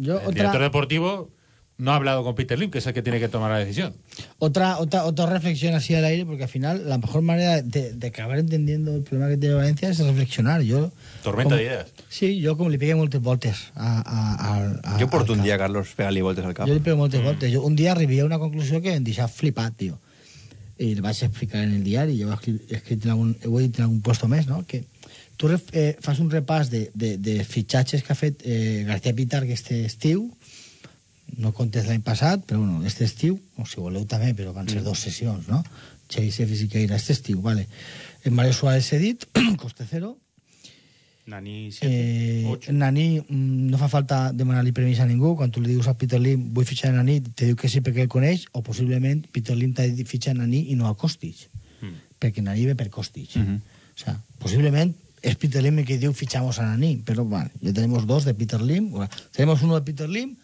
Yo, el director deportivo no ha hablado con Peter Lim, que es el que tiene que tomar la decisión. otra, otra, otra reflexión así al aire, porque al final la mejor manera de, de acabar entendiendo el problema que tiene Valencia es reflexionar. Yo, Tormenta como- de ideas. Sí, yo como le pegué muchas voltes a, a, a, a, Yo porto un día, Carlos, pegar-li voltes al cap. Jo li pego moltes voltes. Jo un dia arribia a una conclusió que em deixava flipat, tio. I el vaig explicar en el diari, jo ho he escrit, he escrit en algun, ho he dit en algun puesto més, no? que tu eh, fas un repàs de, de, de fitxatges que ha fet eh, García Pitar aquest estiu, no comptes l'any passat, però bueno, este estiu, o si voleu també, però van ser dos sessions, no? Xeisef i Siqueira, este estiu, vale. En Mario Suárez he dit, <clears throat> coste cero, Nani, Eh, 8. Nani, mm, no fa falta demanar-li permís a ningú. Quan tu li dius a Peter Lim vull fitxar a Nani, te diu que sí perquè el coneix, o possiblement Peter Lim t'ha dit fitxar a Nani i no a Kostic, Mm. perquè Nani ve per Kostic. Mhm. O sea, posiblement es Peter Lim el que diu fichamos a Nani, pero vale, ya tenemos dos de Peter Lim. Bueno, tenemos uno de Peter Lim,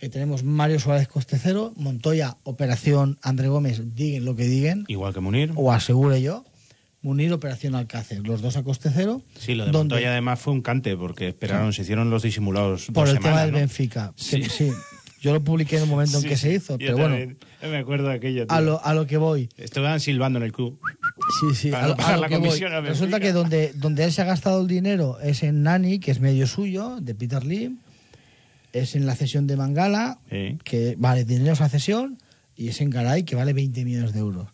eh, tenemos Mario Suárez coste cero, Montoya, Operación André Gómez, diguen lo que diguen, Igual que Munir. o asegure yo, Munir, Operación Alcácer, los dos a coste cero. Sí, lo de donde- Montoya además fue un cante porque esperaron, se hicieron los disimulados por dos el tema del ¿no? Benfica. Sí. Que- sí. Yo lo publiqué en el momento en que se hizo, pero bueno, también. Yo me acuerdo de aquello. tío. a lo, a lo que voy. Estaban silbando en el club. Sí, sí, Para a a la que comisión. Resulta que donde, donde él se ha gastado el dinero es en Nani, que es medio suyo, de Peter Lim, es en la cesión de Mangala, Sí. que vale dinero esa cesión, y es en Garay, que vale 20 millones de euros.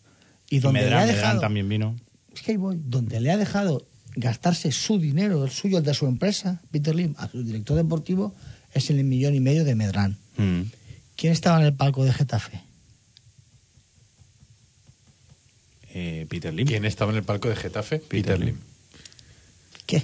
Y Y donde le ha dejado, también vino. es que ahí voy, donde le ha dejado gastarse su dinero, el suyo, el de su empresa, Peter Lim, a su director deportivo, es en el millón y medio de Medrán. Mm. ¿Quién estaba en el palco de Getafe? Eh, Peter Lim. ¿Quién estaba en el palco de Getafe? Peter, Lim. Lim. ¿Qué?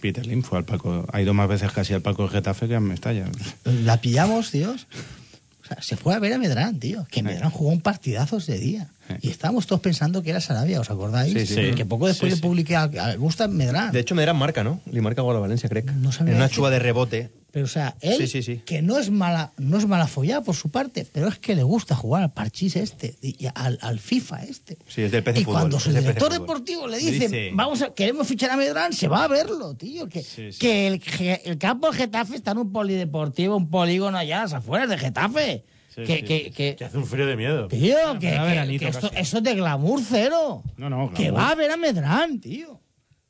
Peter Lim fue al palco. Ha ido más veces casi al palco de Getafe que a Mestalla. La pillamos. O sea, se fue a ver a Medrán, tío. Que Medrán jugó un partidazo ese día. Y estábamos todos pensando que era Sarabia, ¿os acordáis? Sí, sí. Que poco después Sí, le publiqué a, a Gusta Medrán. De hecho, Medrán marca, ¿no? Le marca gol a Valencia, creo. No sabía En una chuva de rebote. Pero, o sea, él, Sí, sí, sí. que no es mala no es mala follada por su parte, pero es que le gusta jugar al parchís este, y al, al FIFA este. Sí, es del PC Y Fútbol, cuando su del director deportivo le dice, dice- vamos a, queremos fichar a Medrán, se va a verlo, tío. Que, Sí, sí. que el, el campo de Getafe está en un polideportivo, un polígono allá las afueras de Getafe. Sí, que, sí. que, que- Que hace un frío de miedo. Tío, que, que- que esto, eso es de glamour cero. No, no, Que glamour. va a ver a Medrán, tío.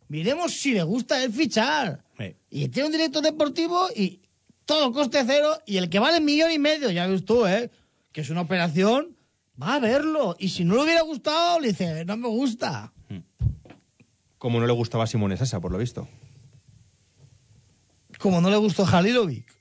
Miremos si le gusta el fichar. Sí. Y tiene un director deportivo y todo coste cero. Y el que vale millón y medio, ya ves tú, ¿eh? Que es una operación, va a verlo. Y si no le hubiera gustado, le dice, no me gusta. Como no le gustaba a Simone Sasa, por lo visto. Como no le gustó Halilovic.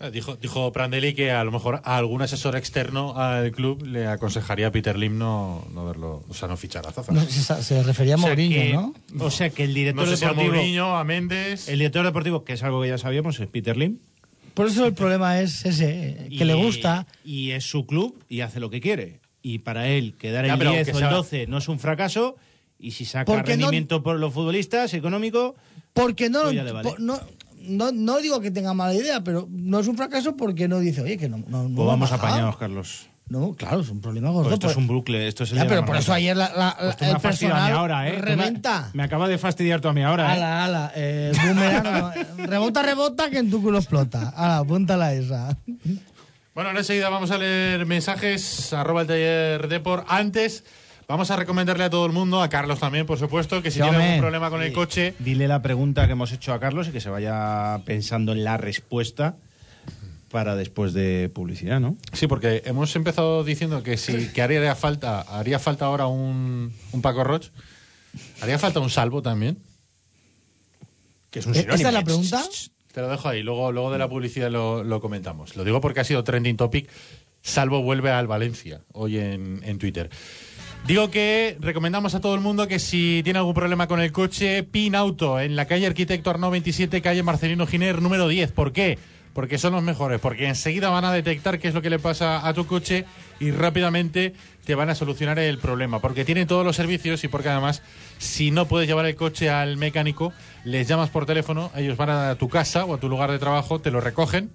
Eh, Dijo, dijo Prandelli que a lo mejor a algún asesor externo al club le aconsejaría a Peter Lim no, no verlo, o sea, no fichar a Zaza. No, se, se refería a O sea Mourinho, que- ¿no? O sea que el director No sé si a deportivo. Mourinho, a Méndez. El director deportivo, que es algo que ya sabíamos, es Peter Lim. Por eso el problema es ese, que Y- le gusta. Y es su club y hace lo que quiere. Y para él, quedar Ya, el pero 10 que o el sea- 12 no es un fracaso. Y si saca Porque no- rendimiento por los futbolistas, económico. Porque no, Pues ya le vale. po- no, no, no digo que tenga mala idea, pero no es un fracaso porque no dice, oye, que no. no, no Pues vamos apañados, Carlos. No, claro, es un problema gordo. Pues esto pues- es un bucle. Esto es el Ya, de pero por eso ayer la, la- Pues el personal ahora, ¿eh? Me- reventa. Me, acaba de fastidiar tú a mí ahora, ¿eh? Ala, ala, eh, no, rebota, rebota, que en tu culo explota. Ala, apúntala esa. Bueno, ahora enseguida vamos a leer mensajes, arroba el taller Depor. Antes, vamos a recomendarle a todo el mundo, a Carlos también, por supuesto, que si Sí, tiene hombre. algún problema con el coche, Dile la pregunta que hemos hecho a Carlos y que se vaya pensando en la respuesta para después de publicidad, ¿no? Sí, porque hemos empezado diciendo que si que haría falta, haría falta ahora un, un Paco Roch, haría falta un salvo también. Que es un ¿Esta sinónimo. es la pregunta? Te lo dejo ahí, luego, luego de la publicidad lo, lo comentamos. Lo digo porque ha sido trending topic. Salvo vuelve al Valencia hoy en, en Twitter. Digo que recomendamos a todo el mundo que si tiene algún problema con el coche, Pin Auto en la calle Arquitecto Arnau 27, calle Marcelino Giner, número 10. ¿Por qué? Porque son los mejores, porque enseguida van a detectar qué es lo que le pasa a tu coche y rápidamente te van a solucionar el problema. Porque tienen todos los servicios y porque además, si no puedes llevar el coche al mecánico, les llamas por teléfono, ellos van a tu casa o a tu lugar de trabajo, te lo recogen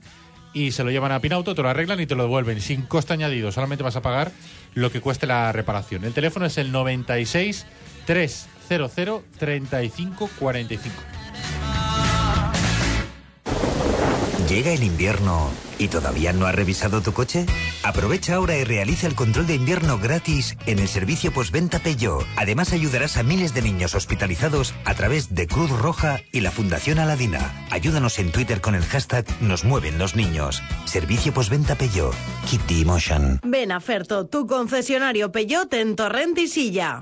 y se lo llevan a Pinauto, te lo arreglan y te lo devuelven sin coste añadido. Solamente vas a pagar lo que cueste la reparación. El teléfono es el 96 300 35 45. ¿Llega el invierno y todavía no has revisado tu coche? Aprovecha ahora y realiza el control de invierno gratis en el servicio postventa Peugeot. Además ayudarás a miles de niños hospitalizados a través de Cruz Roja y la Fundación Aladina. Ayúdanos en Twitter con el hashtag Nos mueven los niños. Servicio postventa Peugeot. Keep the emotion. Ven a Ferto, tu concesionario Peugeot en Torrent y Silla.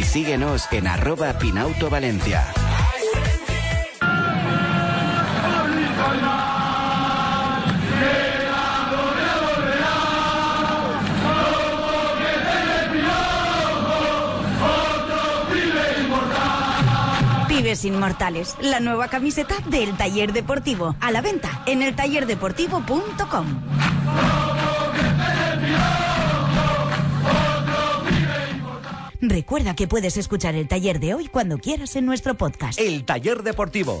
síguenos en arroba Pinauto Valencia. Pibes Inmortales, la nueva camiseta del taller deportivo. A la venta en el Recuerda que puedes escuchar el taller de hoy cuando quieras en nuestro podcast. El taller deportivo.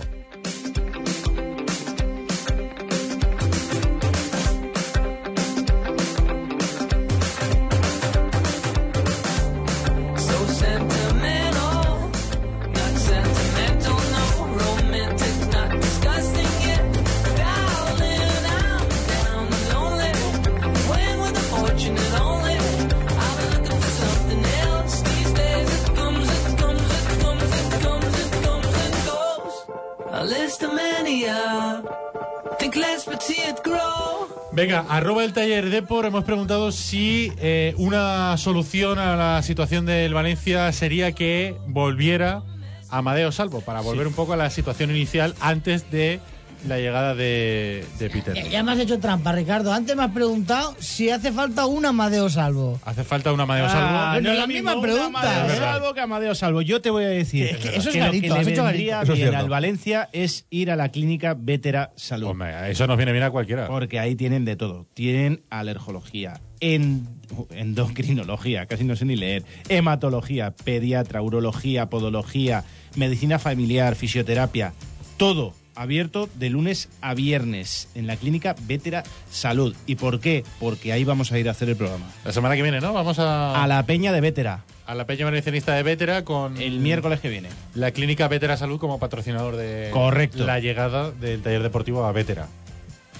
Venga, arroba el taller Depor, hemos preguntado si eh, una solución a la situación del Valencia sería que volviera Amadeo Salvo, para volver un poco a la situación inicial antes de la llegada de, de Peter. Ya, ya me has hecho trampa, Ricardo. Antes me has preguntado si hace falta un Amadeo Salvo. ¿Hace falta un Amadeo Salvo? Ah, No, es la lo misma pregunta, un Amadeo. Salvo que Amadeo Salvo. Yo te voy a decir Es que eso es que lo garito, que has le hecho vendría. Eso bien al Valencia es ir a la clínica Vetera Salud. Hombre, eso nos viene bien a cualquiera. Porque ahí tienen de todo. Tienen alergología, en- endocrinología, casi no sé ni leer, hematología, pediatra, urología, podología, medicina familiar, fisioterapia, todo abierto de lunes a viernes en la clínica Vetera Salud. ¿Y por qué? Porque ahí vamos a ir a hacer el programa. La semana que viene, ¿no? Vamos a, A la Peña de Vetera, a la Peña Medicinista de Vétera con el miércoles que viene. la clínica Vétera Salud como patrocinador de Correcto. la llegada del taller deportivo a Vétera.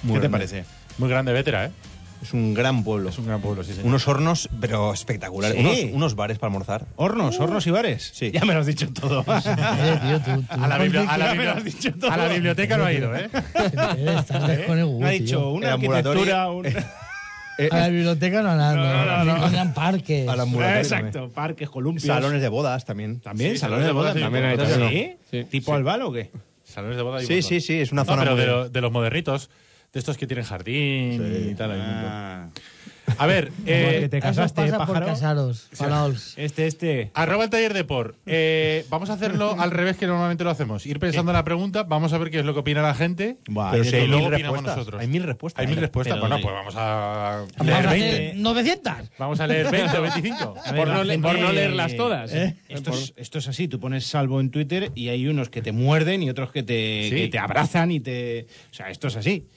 Muy ¿Qué te grande. parece? Muy grande Vétera, ¿eh? Es un gran pueblo. Es un gran pueblo, sí, señor. Unos hornos, pero espectaculares. Sí. Unos, unos bares para almorzar. Hornos, hornos y bares. Sí. Ya me lo has dicho todo. <laughs> Eh, tío, tú- tú a, la bibli- a la bibli- dicho todo. a biblioteca no ha ido, ¿eh? Eh, Estás <laughs> de con el Me ha dicho una arquitectura, <laughs> un... A la biblioteca no nada, No, no, no, no. Tenían parques. A la Exacto, parques, columpios. Salones de bodas también. También, Sí, salones de bodas. También hay también. ¿Sí? Sí. ¿Tipo Albal o qué? Salones de boda hay un Sí, sí, sí, es una No, zona pero muy... de, lo- de los modernitos, de estos que tienen jardín Sí. y tal. Ah. A ver, <laughs> eh, que te casaste, pasa por pájaro. casaros, Palaols. Este, este. arroba el taller de por. Eh, vamos a hacerlo al revés que normalmente lo hacemos. Ir pensando en la pregunta, vamos a ver qué es lo que opina la gente. Buah, Pero hay si hay mil opinamos respuestas. nosotros. Hay mil respuestas. Hay mil respuestas. Bueno, pues vamos a leer a 20. hacer 900. Vamos a leer 20 o 25. <laughs> A ver, Por no le- gente- por no leerlas todas. ¿Eh? Esto, es, esto es así, tú pones salvo en Twitter y hay unos que te muerden y otros que te, Sí. que te abrazan y te... O sea, esto es así.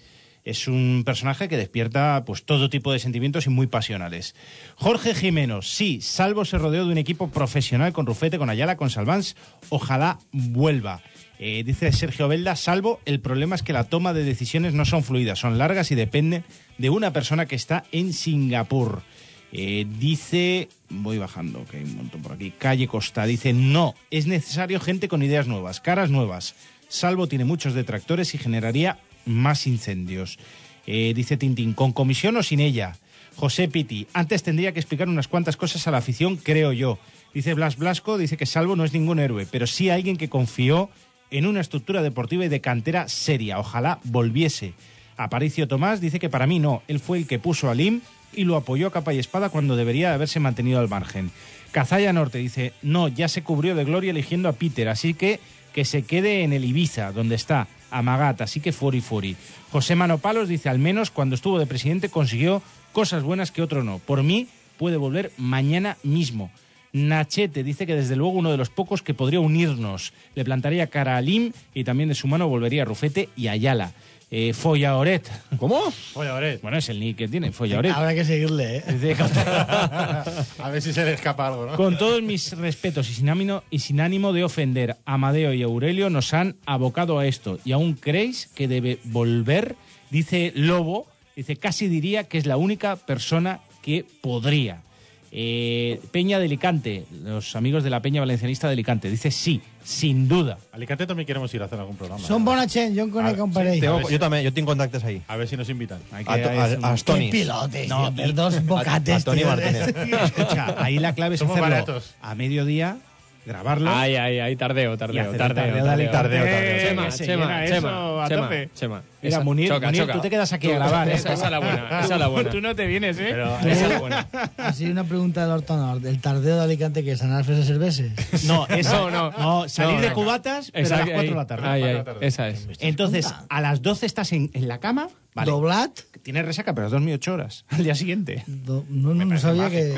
Es un personaje que despierta pues todo tipo de sentimientos y muy pasionales. Jorge Jiménez, sí, Salvo se rodeó de un equipo profesional con Rufete, con Ayala, con Salvans. Ojalá vuelva. Eh, dice Sergio Belda, Salvo, el problema es que la toma de decisiones no son fluidas, son largas y dependen de una persona que está en Singapur. Eh, dice, voy bajando, que hay un montón por aquí. Calle Costa dice, no, es necesario gente con ideas nuevas, caras nuevas. Salvo tiene muchos detractores y generaría más incendios. Eh, dice Tintín, ¿con comisión o sin ella? José Piti, antes tendría que explicar unas cuantas cosas a la afición, creo yo. Dice Blas Blasco, dice que Salvo no es ningún héroe, pero sí alguien que confió en una estructura deportiva y de cantera seria. Ojalá volviese. Aparicio Tomás dice que para mí no, él fue el que puso a Lim y lo apoyó a capa y espada cuando debería haberse mantenido al margen. Cazalla Norte dice, no, ya se cubrió de gloria eligiendo a Peter, así que que se quede en el Ibiza, donde está, Amagat, así que furi furi. José Manopalos dice, al menos cuando estuvo de presidente consiguió cosas buenas que otro no. Por mí puede volver mañana mismo. Nachete dice que desde luego uno de los pocos que podría unirnos. Le plantaría cara a Lim y también de su mano volvería a Rufete y Ayala. Eh, Follaoret. ¿Cómo? Oye, Bueno, es el nick que tiene, Follaoret. Habrá que seguirle, ¿eh? <laughs> A ver si se le escapa algo, ¿no? Con todos mis respetos y sin, ánimo, y sin ánimo de ofender, Amadeo y Aurelio nos han abocado a esto. ¿Y aún creéis que debe volver? Dice Lobo, dice, casi diría que es la única persona que podría. Eh, Peña de Alicante, los amigos de la Peña Valencianista de Alicante, dice sí, sin duda. Alicante también queremos ir a hacer algún programa. Son bona gent, jo en conec un parell. Tengo- yo también, yo tengo contactos ahí. A ver si nos invitan. A, to- a, es un- a Qué Stonis. pilotes, No, tío, dos bocates. a tío. Martínez. <laughs> Escucha, ahí la clave es Somos hacerlo baratos. a mediodía, grabarlo. Ay, ay, ay, tardeo, tardeo, tardeo, tardeo de tardeo. Tardeo, tardeo. Chema, se Chema, llena Chema, eso a Chema, tope. Chema. Mira, Esa- Munir, choca, Munir, choca. tú te quedas aquí a grabar. Esa, es la buena, esa es la buena. Tú no te vienes, ¿eh? Pero esa es la buena. Así una pregunta del Horto Nord. ¿El tardeo de Alicante que es anar a fer cerveses? No, eso, No, no, no. salir No, de cubatas, pero a las Exacto, 4 de la tarde. ahí, ahí, Cuatro de la tarde. esa es. Entonces, a las 12 estás en, en la cama, vale. Doblat? Tienes resaca, pero has dormido 8 horas al día siguiente. Do- no, no, no sabía que...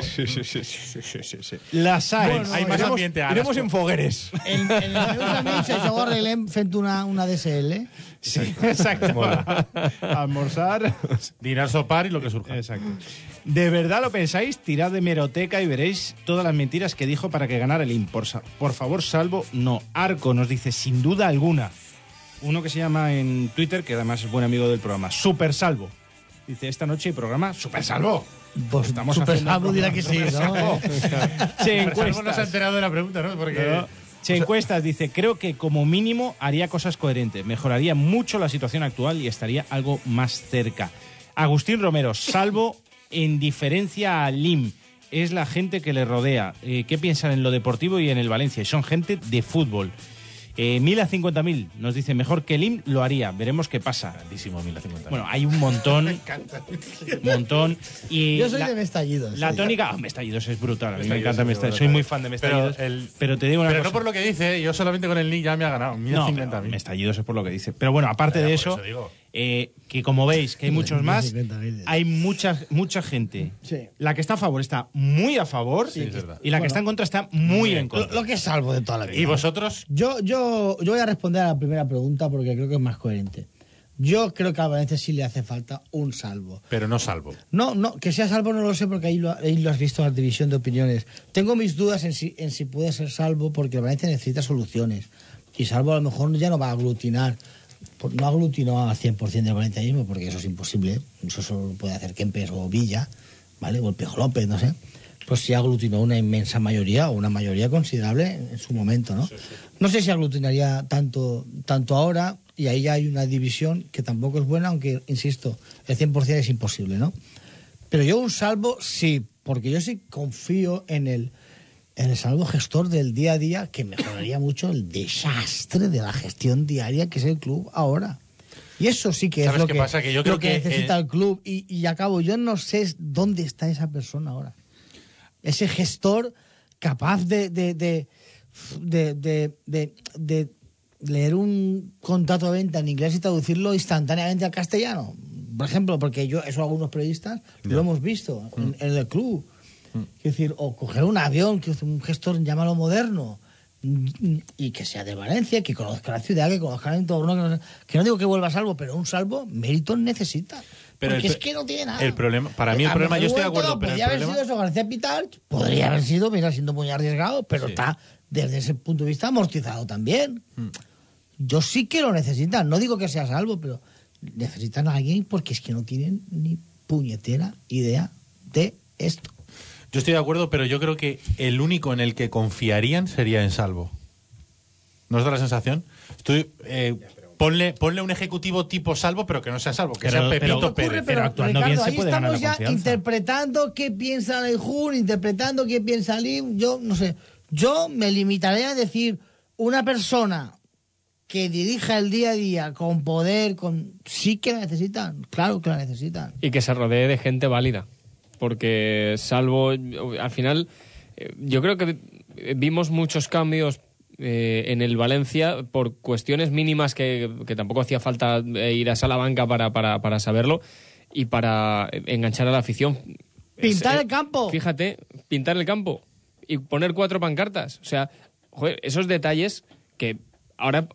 Las hay. Bueno, Hay más Iremos, ambiente iremos en fogueres. En, en amics això ho arreglem fent una, una DSL. Sí, exacto. <laughs> Almorzar. Dinar, sopar y lo que surja. Exacto. ¿De verdad lo pensáis? Tirad de meroteca y veréis todas las mentiras que dijo para que ganara el IM. Por, favor, salvo. No. Arco nos dice, sin duda alguna. Uno que se llama en Twitter, que además es buen amigo del programa, Super Salvo. Dice, esta noche hay programa Super Salvo. Pues Estamos Super haciendo Salvo dirà que sí, no? Pero Salvo no se ha encuestas. enterado de la pregunta, ¿no? Porque... Pero, Che encuestas dice, creo que como mínimo haría cosas coherentes, mejoraría mucho la situación actual y estaría algo más cerca. Agustín Romero, salvo en diferencia a Lim, es la gente que le rodea. Eh, ¿Qué piensan en lo deportivo y en el Valencia? Y son gente de fútbol. Eh, mil a cincuenta mil nos dice, mejor que Lim lo haría, veremos qué pasa. Grandísimo, 1050. Bueno, hay un montón, <laughs> un montón. Y Yo soy la- de Mestallidos. la tónica, ah, Mestallidos es brutal. A mí me encanta es Mestallidos. Soy muy fan de Mestallidos. Pero el- pero te digo una Pero cosa. no por lo que dice, yo solamente con el nick ya me ha ganado. No, 1050 pero mil. Mestallidos es por lo que dice. Pero bueno, aparte Ya, de eso, eso digo. Eh, que como veis que hay muchos más, 1050.000. hay mucha, mucha gente. Sí. La que está a favor está muy a favor y la que está en contra está muy en Lo, contra. lo que es salvo de toda la vida. ¿Y vosotros? Yo, yo, yo voy a responder a la primera pregunta porque creo que es más coherente. Yo creo que a Valencia sí le hace falta un salvo. Pero no salvo. No, no, que sea salvo no lo sé porque ahí lo, ahí lo has visto en la división de opiniones. Tengo mis dudas en si, en si puede ser salvo porque Valencia necesita soluciones. Y salvo a lo mejor ya no va a aglutinar. Pues No aglutinó al 100% del valencianismo porque eso es imposible. Eso solo puede hacer Kempes o Villa, ¿vale? O el Pejo López, no sé. Pues sí aglutinó una inmensa mayoría o una mayoría considerable en su momento, ¿no? No sé si aglutinaría tanto, tanto ahora y ahí ya hay una división que tampoco es buena, aunque, insisto, el 100% es imposible, ¿no? Pero yo un salvo sí, porque yo sí confío en el, en el salvo gestor del día a día que mejoraría mucho el desastre de la gestión diaria que es el club ahora. Y eso sí que es ¿Sabes lo que, pasa? Que yo lo creo que que, necesita eh, el club. Y, y acabo, yo no sé dónde está esa persona ahora. Ese gestor capaz de, de, de, de, de- de- de leer un contrato de venta en inglés y traducirlo instantáneamente al castellano. Por ejemplo, porque yo, eso algunos periodistas lo hemos visto en, en el club. Es decir, o coger un avión, que un gestor, llámalo moderno, y que sea de Valencia, que conozca la ciudad, que conozca el entorno, que no, que no digo que vuelva a salvo, pero un salvo mérito necesita. Pero porque el es que no tiene nada. el problema- para mí el problema, yo estoy de acuerdo, pero el Podría haber problema- sido eso García Pitar, podría haber sido, mira, siendo muy arriesgado, pero Sí. está desde ese punto de vista amortizado también. Hmm. Yo sí que lo necesitan, no digo que sea salvo, pero necesitan a alguien porque es que no tienen ni puñetera idea de esto. Yo estoy de acuerdo, pero yo creo que el único en el que confiarían sería en Salvo. ¿No os da la sensación? Estoy, eh, ponle, ponle un ejecutivo tipo Salvo, pero que no sea Salvo, que Pero- sea pero- Pepito ocurre, Pérez. pero actuando bien se ahí puede ganar estamos la ya confianza. interpretando qué piensa el Jun, interpretando qué piensa Lim. Yo no sé. Yo me limitaré a decir una persona que dirija el día a día con poder, con sí que la necesitan, claro que la necesitan. y que se rodee de gente válida. Porque salvo, al final, eh, yo creo que eh, vimos muchos cambios eh, en el Valencia por cuestiones mínimas que, que tampoco hacía falta eh, ir a Salamanca para, para, para saberlo y para eh, enganchar a la afición. Pintar Es, eh, el campo. Fíjate, pintar el campo y poner cuatro pancartas. O sea, joder, esos detalles que ahora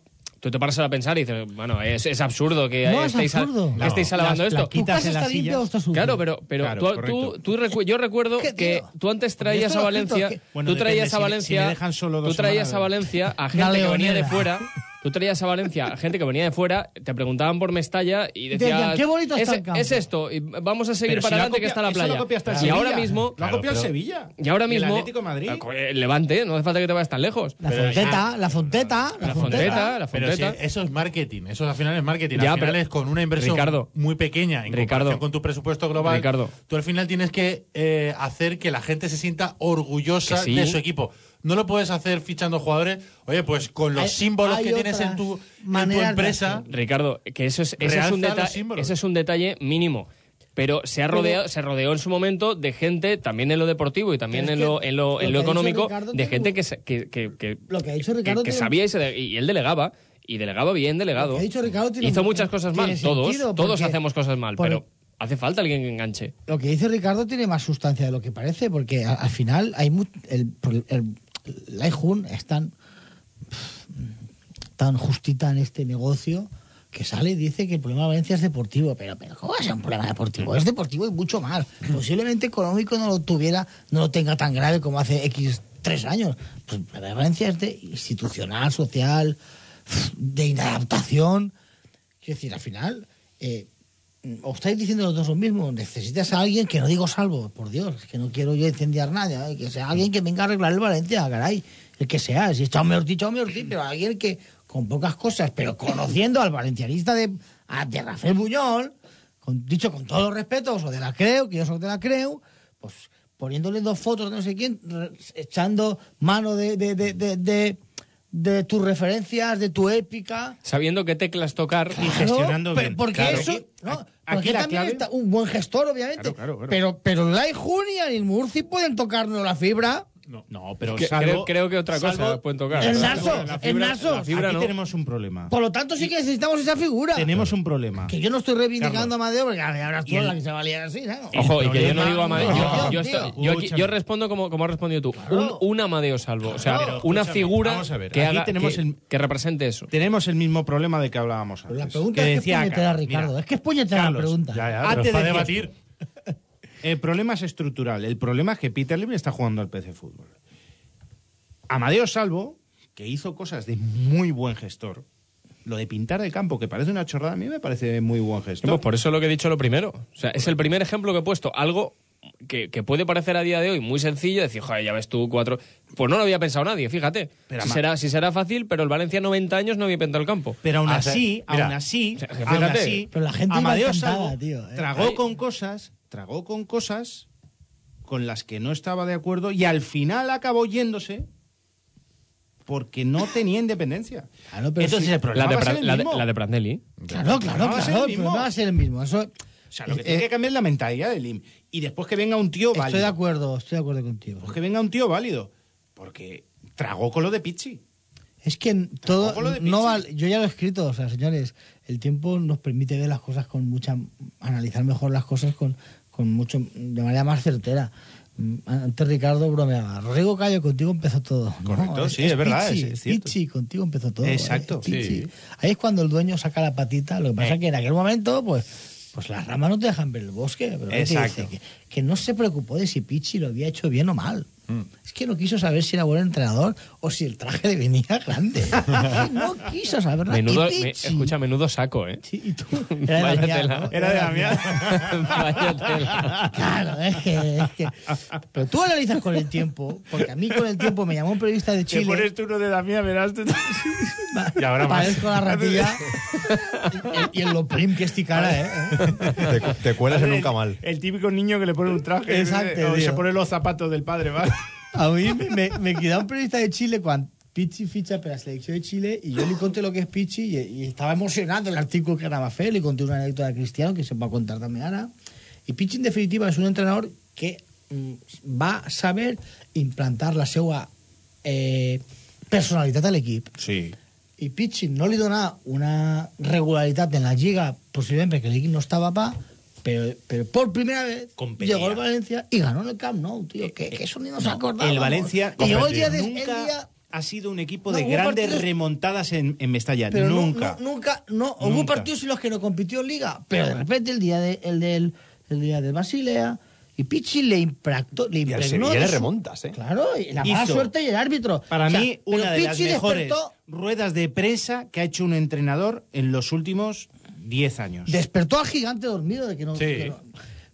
tú te paras a pensar y dices, bueno, es, es absurdo que No, es estéis, absurdo. que No. estéis alabando Las esto. ¿Tu casa está limpia o está sucia? Claro, pero, pero Claro, tú, tú, tú recu- yo recuerdo ¿Qué, que tú antes traías a Valencia, que- Bueno, tú traías a Valencia, si me tú traías semanas, a. Valencia a <laughs> gente que venía de fuera. <laughs> Tú traías a Valencia a gente que venía de fuera, te preguntaban por Mestalla y Decían, decías, "Qué bonito está es, el campo". es esto, y vamos a seguir Pero para adelante que está la eso playa. hasta el y Sevilla. ahora mismo, Lo ha Claro, copiado el pero- Sevilla. y ahora el mismo, Atlético de Madrid. el Levante, no hace falta que te vayas tan lejos. La fonteta, la fonteta, la, La fonteta. la Pero si fonteta. eso es marketing, eso al final es marketing. Ya, al final pero- es con una inversión Ricardo. muy pequeña en Ricardo. comparación con tu presupuesto global. Ricardo. Tú al final tienes que eh, hacer que la gente se sienta orgullosa Que sí. de su equipo. No lo puedes hacer fichando jugadores, oye, pues con los Hay- símbolos hay que tienes en tu, en empresa. Ricardo, que eso es, ese es, Realza un los deta- símbolos. ese es un detalle mínimo. Pero se ha rodeado, se rodeó en su momento de gente, también en lo deportivo y también en lo, en lo, lo en lo económico, de gente que, que, que, que, Lo que ha dicho Ricardo que sabía y, se y él delegaba. Y delegaba bien delegado. Lo que ha dicho Ricardo tiene Hizo muchas cosas mal, todos. sentido, Todos hacemos cosas mal, por- pero hace falta alguien que enganche. Lo que dice Ricardo tiene más sustancia de lo que parece, porque a- al final hay mu- el, el, el, la Ejun es tan, tan justita en este negocio que sale y dice que el problema de Valencia es deportivo. Pero, pero ¿cómo va a ser un problema deportivo? Es deportivo y mucho más. Posiblemente económico no lo tuviera, no lo tenga tan grave como hace X tres años. Pues el problema de Valencia es de institucional, social, de inadaptación. Quiero decir, al final, eh, os estáis diciendo los dos lo mismo. Necesitas a alguien que no digo salvo, por Dios, que no quiero yo incendiar nada, ¿eh? que sea alguien que venga a arreglar el Valencia, caray. El que sea, si es Chaume Ortiz, Chaume Ortiz, pero alguien que con pocas cosas, pero conociendo al valencianista de, de Rafael Buñol, dicho con todos los respetos, o de la Creu, que yo soy de la Creu, pues poniéndole dos fotos de no sé quién, echando mano de, de- tus referencias, de tu épica. Sabiendo qué teclas tocar Y gestionando bien. Porque Claro. eso. No, aquí porque la también clave- está un buen gestor, obviamente. Claro. Pero, pero Lai Junia y el Murci pueden tocarnos la fibra. No, pero Que- salvo- creo, creo que otra cosa salvo- pueden tocar. El La Naso, fibra- el fibra- Naso. la fibra Aquí no. tenemos un problema. Por lo tanto, sí que necesitamos esa figura. Tenemos un problema. Que yo no estoy reivindicando Carlos. a Amadeo, porque ahora tú Y el- la que se valía así, ¿no? Ojo, y que yo no digo Amadeo. No, yo, yo, tío. estoy- yo aquí- Escúchame. yo respondo como, como has respondido tú. Claro. Un, un Amadeo salvo. O sea, una figura a ver, que, aquí haga, tenemos que, el- que represente eso. Tenemos el mismo problema de que hablábamos Pero antes. la pregunta que es que es puñetera, Ricardo. es que es puñetera la pregunta. Ya, ya, pero Antes es de debatir. El problema es estructural. El problema es que Peter Lim está jugando al PC Fútbol. Amadeo Salvo, que hizo cosas de muy buen gestor. Lo de pintar el campo, que parece una chorrada, a mí me parece muy buen gestor. Pues por eso lo que he dicho lo primero. O sea, es el primer ejemplo que he puesto. Algo que, que puede parecer a día de hoy muy sencillo, decir, joder, ya ves tú cuatro. Pues no lo había pensado nadie, fíjate. Pero si, será, si será fácil, pero el Valencia 90 años no había pintado el campo. Pero aún Ah, así, mira, aún así, aún fíjate. así, Pero la gente Amadeo Salvo tío, ¿eh? tragó con cosas, tragó con cosas con las que no estaba de acuerdo y al final acabó yéndose porque no tenía independencia. Claro, pero Entonces sí. el problema La de, va a ser Pra- el la, de, mismo. la de Prandelli. Claro, claro, va a ser claro. el El mismo. problema va a ser el mismo. Eso, O sea, lo que eh, tiene que cambiar es la mentalidad del IM. Y después que venga un tío Estoy válido. de acuerdo, estoy de acuerdo contigo. Pues que venga un tío válido. Porque tragó con lo de Pichi. Es que todo Tampoco lo de no Pichi. vale- yo ya lo he escrito, o sea, señores, el tiempo nos permite ver las cosas con mucha analizar mejor las cosas con, con mucho de manera más certera. Antes Ricardo bromeaba, Rodrigo Cayo contigo empezó todo. Correcto, sí, es verdad, Pichi, es- cierto. Pichi, contigo empezó todo. Exacto, eh, sí. Ahí es cuando el dueño saca la patita, lo que pasa Eh. es que en aquel momento pues pues las ramas no te dejan ver el bosque, pero ¿qué te Exacto. que no se preocupó de si Pichi lo había hecho bien o mal. Mm. Es que no quiso saber si era buen entrenador o si el traje le venía grande. no quiso saber nada. Menudo, Y me- escucha, menudo saco, ¿eh? Sí, y tú. <laughs> Era de Damián. ¿no? Era de Damián. Claro, es que, es que- Pero tú analizas con el tiempo, porque a mí con el tiempo me llamó un periodista de Chile. tú uno de Damián, verás. tú- <laughs> Y ahora más. Parezco la ratilla. <laughs> y, y en lo prim que estoy cara, ¿eh? Te, te cuelas en un camal. El típico niño que le pone un traje Exacto, o tío. se pone los zapatos del padre, ¿vale? A mí me, me, me quedó un periodista de Chile cuando Pichi ficha para la selección de Chile y yo le conté lo que es Pichi y, y estaba emocionado el artículo que era fe, le conté una anécdota de Cristiano que se va a contar también ahora. Y Pichi en definitiva es un entrenador que mm, va a saber implantar la seva eh, personalitat a l'equip. Sí. I Pichi no li dona una regularitat en la lliga, posiblement perquè l'equip no estava pa, pero, pero por primera vez llegó el Valencia y ganó en el Camp Nou, tío, que, que eso ni nos acordamos. el Valencia Y el día, de- el día ha sido un equipo No, de grandes partidos- remontadas en, en Mestalla. Pero no- nunca. no- nunca, no, hubo partidos en los que no compitió en Liga, pero de repente el día, de, el del, el día de Basilea y Pichi le impactó, le Y al impregnó. De su- remontas, ¿eh? Claro, y la mala Hizo, suerte y el árbitro. Para O sea, mí, una de las mejores despertó, ruedas de prensa que ha hecho un entrenador en los últimos 10 años. despertó al gigante dormido de que no. Sí. que no-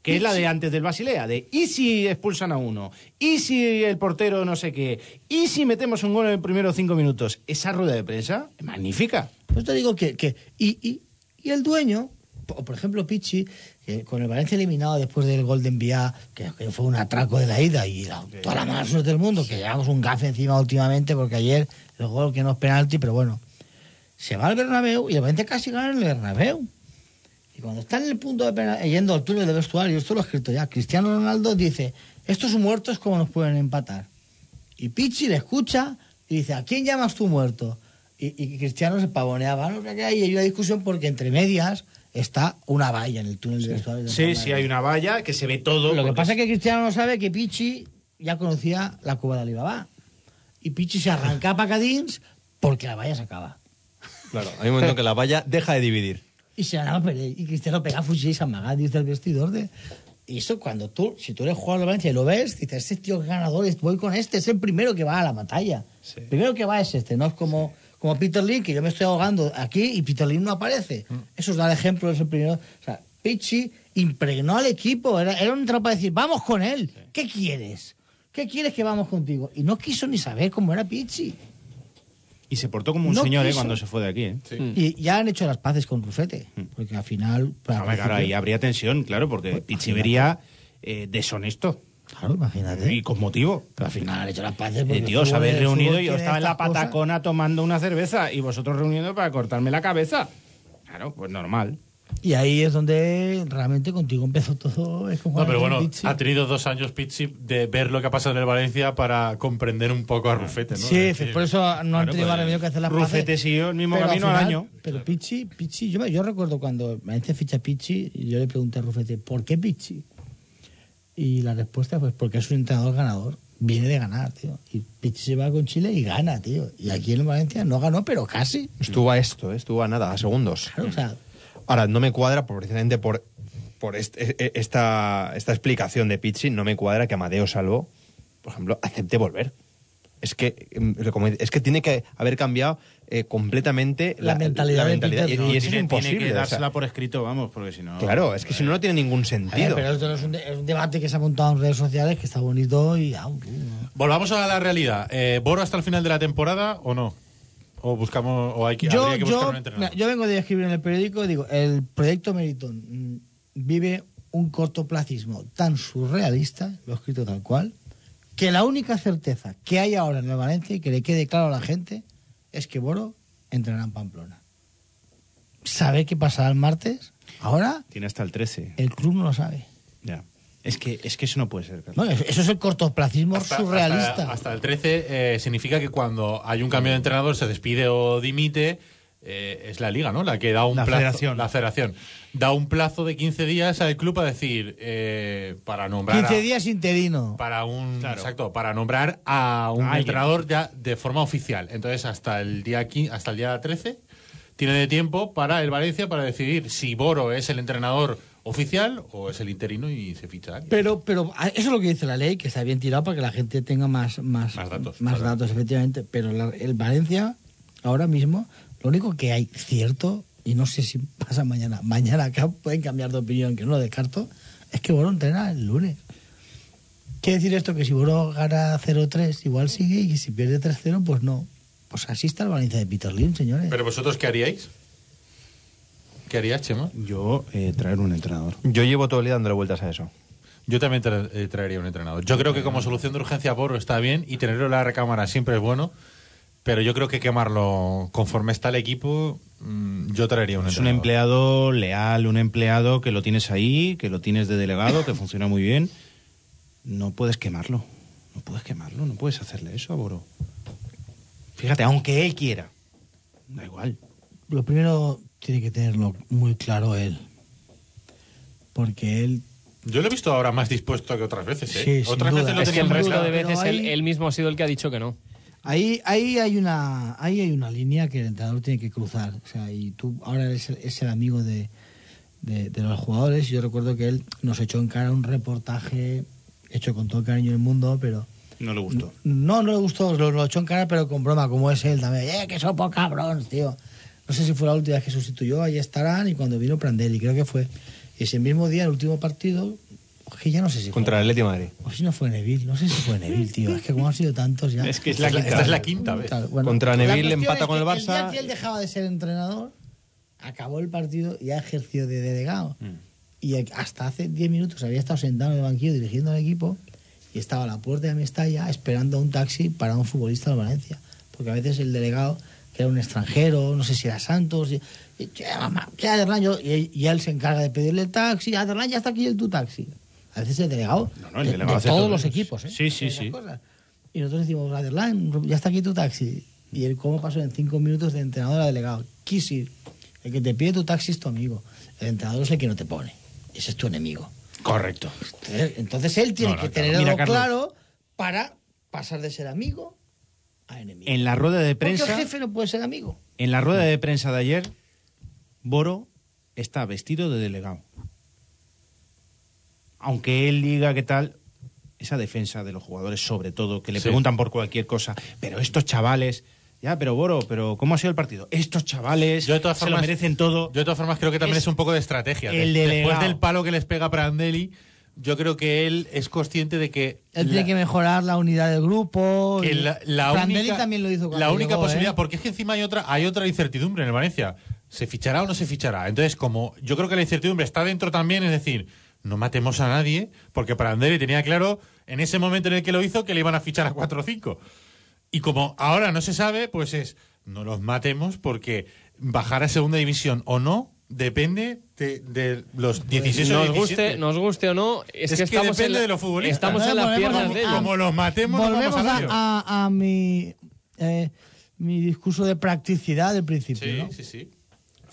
que es la de antes del Basilea, de ¿y si expulsan a uno? ¿Y si el portero no sé qué? ¿Y si metemos un gol en los primeros cinco minutos? Esa rueda de prensa es magnífica. Pues te digo que. que y, y, y el dueño, o por ejemplo Pichi, que con el Valencia eliminado después del gol de enviar, que, que fue un atraco de la ida y la- toda la mala suerte del mundo, que llevamos un gafe encima últimamente, porque ayer el gol que no es penalti, pero bueno. Se va al Bernabéu y el Valencia casi gana en el Bernabéu. Y cuando está en el punto de pena, yendo al túnel de vestuario, esto lo he escrito ya, Cristiano Ronaldo dice, estos muertos cómo nos pueden empatar. Y Pichi le escucha y dice, ¿a quién llamas tú muerto? Y, y Cristiano se pavoneaba, ¿no? Que hay hay una discusión porque entre medias está una valla en el túnel de vestuario. Sí, sí, hay una valla que se ve todo. Lo que pasa es que Cristiano no sabe que Pichi ya conocía la cueva de Alibaba. Y Pichi se arranca para Cadins porque la valla se acaba. Claro, hay un momento en que la valla deja de dividir. Y se ganaba Pérez. Y Cristiano pega fusil y se amaga desde el vestidor de... Y eso cuando tú, si tú eres jugador de Valencia y lo ves, dices, este tío es ganador, voy con este, es el primero que va a la batalla. El primero que va es este, no es como, como Peter Lin, que yo me estoy ahogando aquí y Peter Lin no aparece. Eso es dar ejemplo, es el primero. O sea, Pichi impregnó al equipo, era, era un trapo para decir, vamos con él, ¿qué quieres? ¿Qué quieres que vamos contigo? Y no quiso ni saber cómo era Pichi. Y se portó como un No señor ¿eh? cuando se fue de aquí. ¿eh? Y ya han hecho las paces con Rufete, porque al final... para claro, ahí habría tensión, claro, porque Pichi vería eh, deshonesto. Claro, imagínate. Y con motivo. Pero al final han hecho las paces. Eh, porque tío, os el fútbol- habéis reunido y yo estaba en la estas cosas. patacona tomando una cerveza y vosotros reuniendo para cortarme la cabeza. Claro, pues normal. Y ahí es donde realmente contigo empezó todo. Es como No, pero bueno, Pichi. ha tenido dos años Pizzi de ver lo que ha pasado en el Valencia para comprender un poco a Rufete, ¿no? Sí, decir, por eso no han tenido pues, más remedio que hacer las Rufete siguió el mismo Pero camino al final- año. Pero Pichi, Pichi yo, me- yo recuerdo cuando Valencia ficha a Pichi, y yo le pregunté a Rufete, ¿por qué Pichi? Y la respuesta, pues porque es un entrenador ganador. Viene de ganar, tío. Y Pichi se va con Chile y gana, tío. Y aquí en Valencia no ganó, pero casi. Estuvo a esto, ¿eh? estuvo a nada, a segundos. Claro, o sea, Ahora, no me cuadra por- precisamente por, por este- e- esta, esta explicación de Pizzi, no me cuadra que Amadeo Salvo, por ejemplo, acepte volver. Es que, em, es que tiene que haber cambiado eh, completamente La mentalidad de mentalidad. Y, ¿no? y eso es tiene, imposible. tiene que o sea, dársela por escrito, vamos, porque si no... claro, es que si no, no tiene ningún ver, sentido. pero esto no es un, de- es un debate que se ha montado en redes sociales que está bonito y... ah, uh, Volvamos a la realidad. Eh, ¿Boro hasta el final de la temporada o no? ¿O buscamos o hay que, yo, habría que buscar yo, un entrenador? yo vengo de escribir en el periódico y digo, el proyecto Meriton mm, vive un cortoplacismo tan surrealista, lo he escrito tal cual, que la única certeza que hay ahora en el Valencia y que le quede claro a la gente es que Boro entrenará en Pamplona. ¿Sabe qué pasará el martes? Ahora Tiene hasta el 13. el club no lo sabe. Ya. Es que, es que eso no puede ser, Carlos. No, eso es el cortoplacismo Hasta- surrealista. Hasta, hasta el 13 eh, significa que cuando hay un cambio de entrenador, se despide o dimite, eh, es la liga, ¿no? La que da un La plazo. federación. La federación. Da un plazo de 15 días al club a decir, eh, para nombrar. 15 a- días interino. Para un. Claro. Exacto, para nombrar a un alguien. entrenador ya de forma oficial. Entonces, hasta el día quin- hasta el día 13 tiene de tiempo para el Valencia para decidir si Boro es el entrenador oficial o es el interino y se ficha. alguien. Pero, pero ah, eso es lo que dice la ley, que está bien tirado para que la gente tenga más, más, Más datos, más datos, efectivamente. Pero la- el Valencia, ahora mismo, lo único que hay cierto, y no sé si pasa mañana, mañana acá pueden cambiar de opinión, que no lo descarto, es que Boro entrena el lunes. Quiere decir esto que si Boro gana 0-3, igual sigue, y si pierde 3-0, pues no. Pues así está el Valencia de Peter Lim, señores. Pero vosotros, ¿qué haríais? ¿Qué harías, Chema? Yo, eh, traer un entrenador. Yo llevo todo el día dándole vueltas a eso. Yo también tra- eh, traería un entrenador. Yo creo que como solución de urgencia Boro está bien y tenerlo en la recámara siempre es bueno, pero yo creo que quemarlo conforme está el equipo, mm, yo traería un Es un entrenador. empleado leal, un empleado que lo tienes ahí, que lo tienes de delegado, que funciona muy bien. No puedes quemarlo. No puedes quemarlo, no puedes hacerle eso a Boro. Fíjate, aunque él quiera. Da igual. Lo primero tiene que tenerlo muy claro él. Porque él Yo lo he visto ahora más dispuesto que otras veces, ¿eh? Sí, otras veces lo Es que el resto de veces él, ahí- él mismo ha sido el que ha dicho que no. Ahí, ahí hay una ahí hay una línea que el entrenador tiene que cruzar. O sea, y tú ahora eres el, es el amigo de, de, de los jugadores. Yo recuerdo que él nos echó en cara un reportaje hecho con todo el cariño del mundo, pero No le gustó. no, no le gustó, lo, lo echó en cara, pero con broma, como es él también. ¡Eh, que sopo cabrón, tío! No sé si fue la última vez que sustituyó, ahí estarán, y cuando vino Prandelli, creo que fue. Y ese mismo día, el último partido, que ya no sé si Contra el Atleti de Madrid. o si no fue Neville, no sé si fue Neville, tío. Es que como han sido tantos ya. Es que es Esta la es la- quinta. esta es la quinta vez. Claro, bueno, Contra Neville empata es con el que El día Barça. que él dejaba de ser entrenador, acabó el partido y ya ejerció de delegado. Mm. Y hasta hace 10 minutos había estado sentado en el banquillo dirigiendo al equipo y estaba a la puerta de Mestalla esperando un taxi para un futbolista de Valencia. Porque a veces el delegado, que era un extranjero, no sé si era Santos, y, y, "Che, mamá, che, Aderlan", yo- y, y él se encarga de pedirle el taxi, Aderlan, ya está aquí el tu taxi. A veces el delegado, No, no, el de, delegado de todos todo los equipos, ¿eh? Sí, sí, sí. cosas. Y nosotros decimos, Aderlan, ya está aquí tu taxi. Y él, ¿cómo pasó en cinco minutos de entrenador a delegado? Quis ir. El que te pide tu taxi es tu amigo. El entrenador es el que no te pone. Ese es tu enemigo. Correcto. Entonces, él tiene No, que claro. tener Mira, algo Carlos. claro para pasar de ser amigo a enemigo. En la rueda de Porque prensa, el jefe no puede ser amigo. en la rueda de prensa de ayer, Boro está vestido de delegado. Aunque él diga que tal, esa defensa de los jugadores, sobre todo, que le Sí. preguntan por cualquier cosa, pero estos chavales, ya, pero Boro, pero ¿cómo ha sido el partido? Estos chavales Yo de todas se lo merecen todo. Yo de todas formas creo que también Es es, un poco de estrategia. el De- Después del palo que les pega Prandelli, yo creo que él es consciente de que Él la- tiene que mejorar la unidad del grupo. que la, única, también lo hizo cuando la única llegó, posibilidad, ¿eh? porque es que encima hay otra, hay otra incertidumbre en el Valencia. ¿Se fichará o no se fichará? Entonces, como yo creo que la incertidumbre está dentro también, es decir, no matemos a nadie, porque Prandelli tenía claro en ese momento en el que lo hizo que le iban a fichar a 4 o 5. Y como ahora no se sabe, pues es, no los matemos porque bajar a segunda división o no depende de, de los 16 o Nos 17. guste, nos guste o no, es, Es que, que estamos depende en la- de los futbolistas. Estamos en las piernas de ellos. Como los matemos, nos Volvemos vamos a, al lío. a- a mi, eh, mi discurso de practicidad del principio. Sí, ¿no? sí, sí.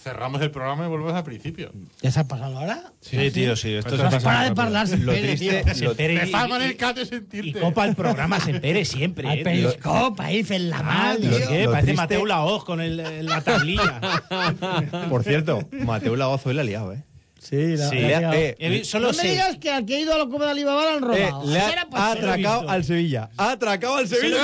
Cerramos el programa y volvemos al principio. ¿Ya se ha pasado ahora? Sí, tío, sí. Esto No se has pasa parado de hablar, se Lo pere, triste- tío. Se pere Me y- y- el cat de Y sentirte. copa el programa se pere siempre. Al <laughs> eh, tío. periscope, ahí, en la Ah, lo Parece Mateo Laoz con el- la tablilla. <laughs> Por cierto, Mateo Lagoz hoy la ha liado, ¿eh? Sí, la, Sí, la- ha- eh, solo no me digas que al que ha ido a la Copa de Alibaba lo han Eh, robado. le ha, ha atracado al Sevilla. Ha atracado al Sevilla.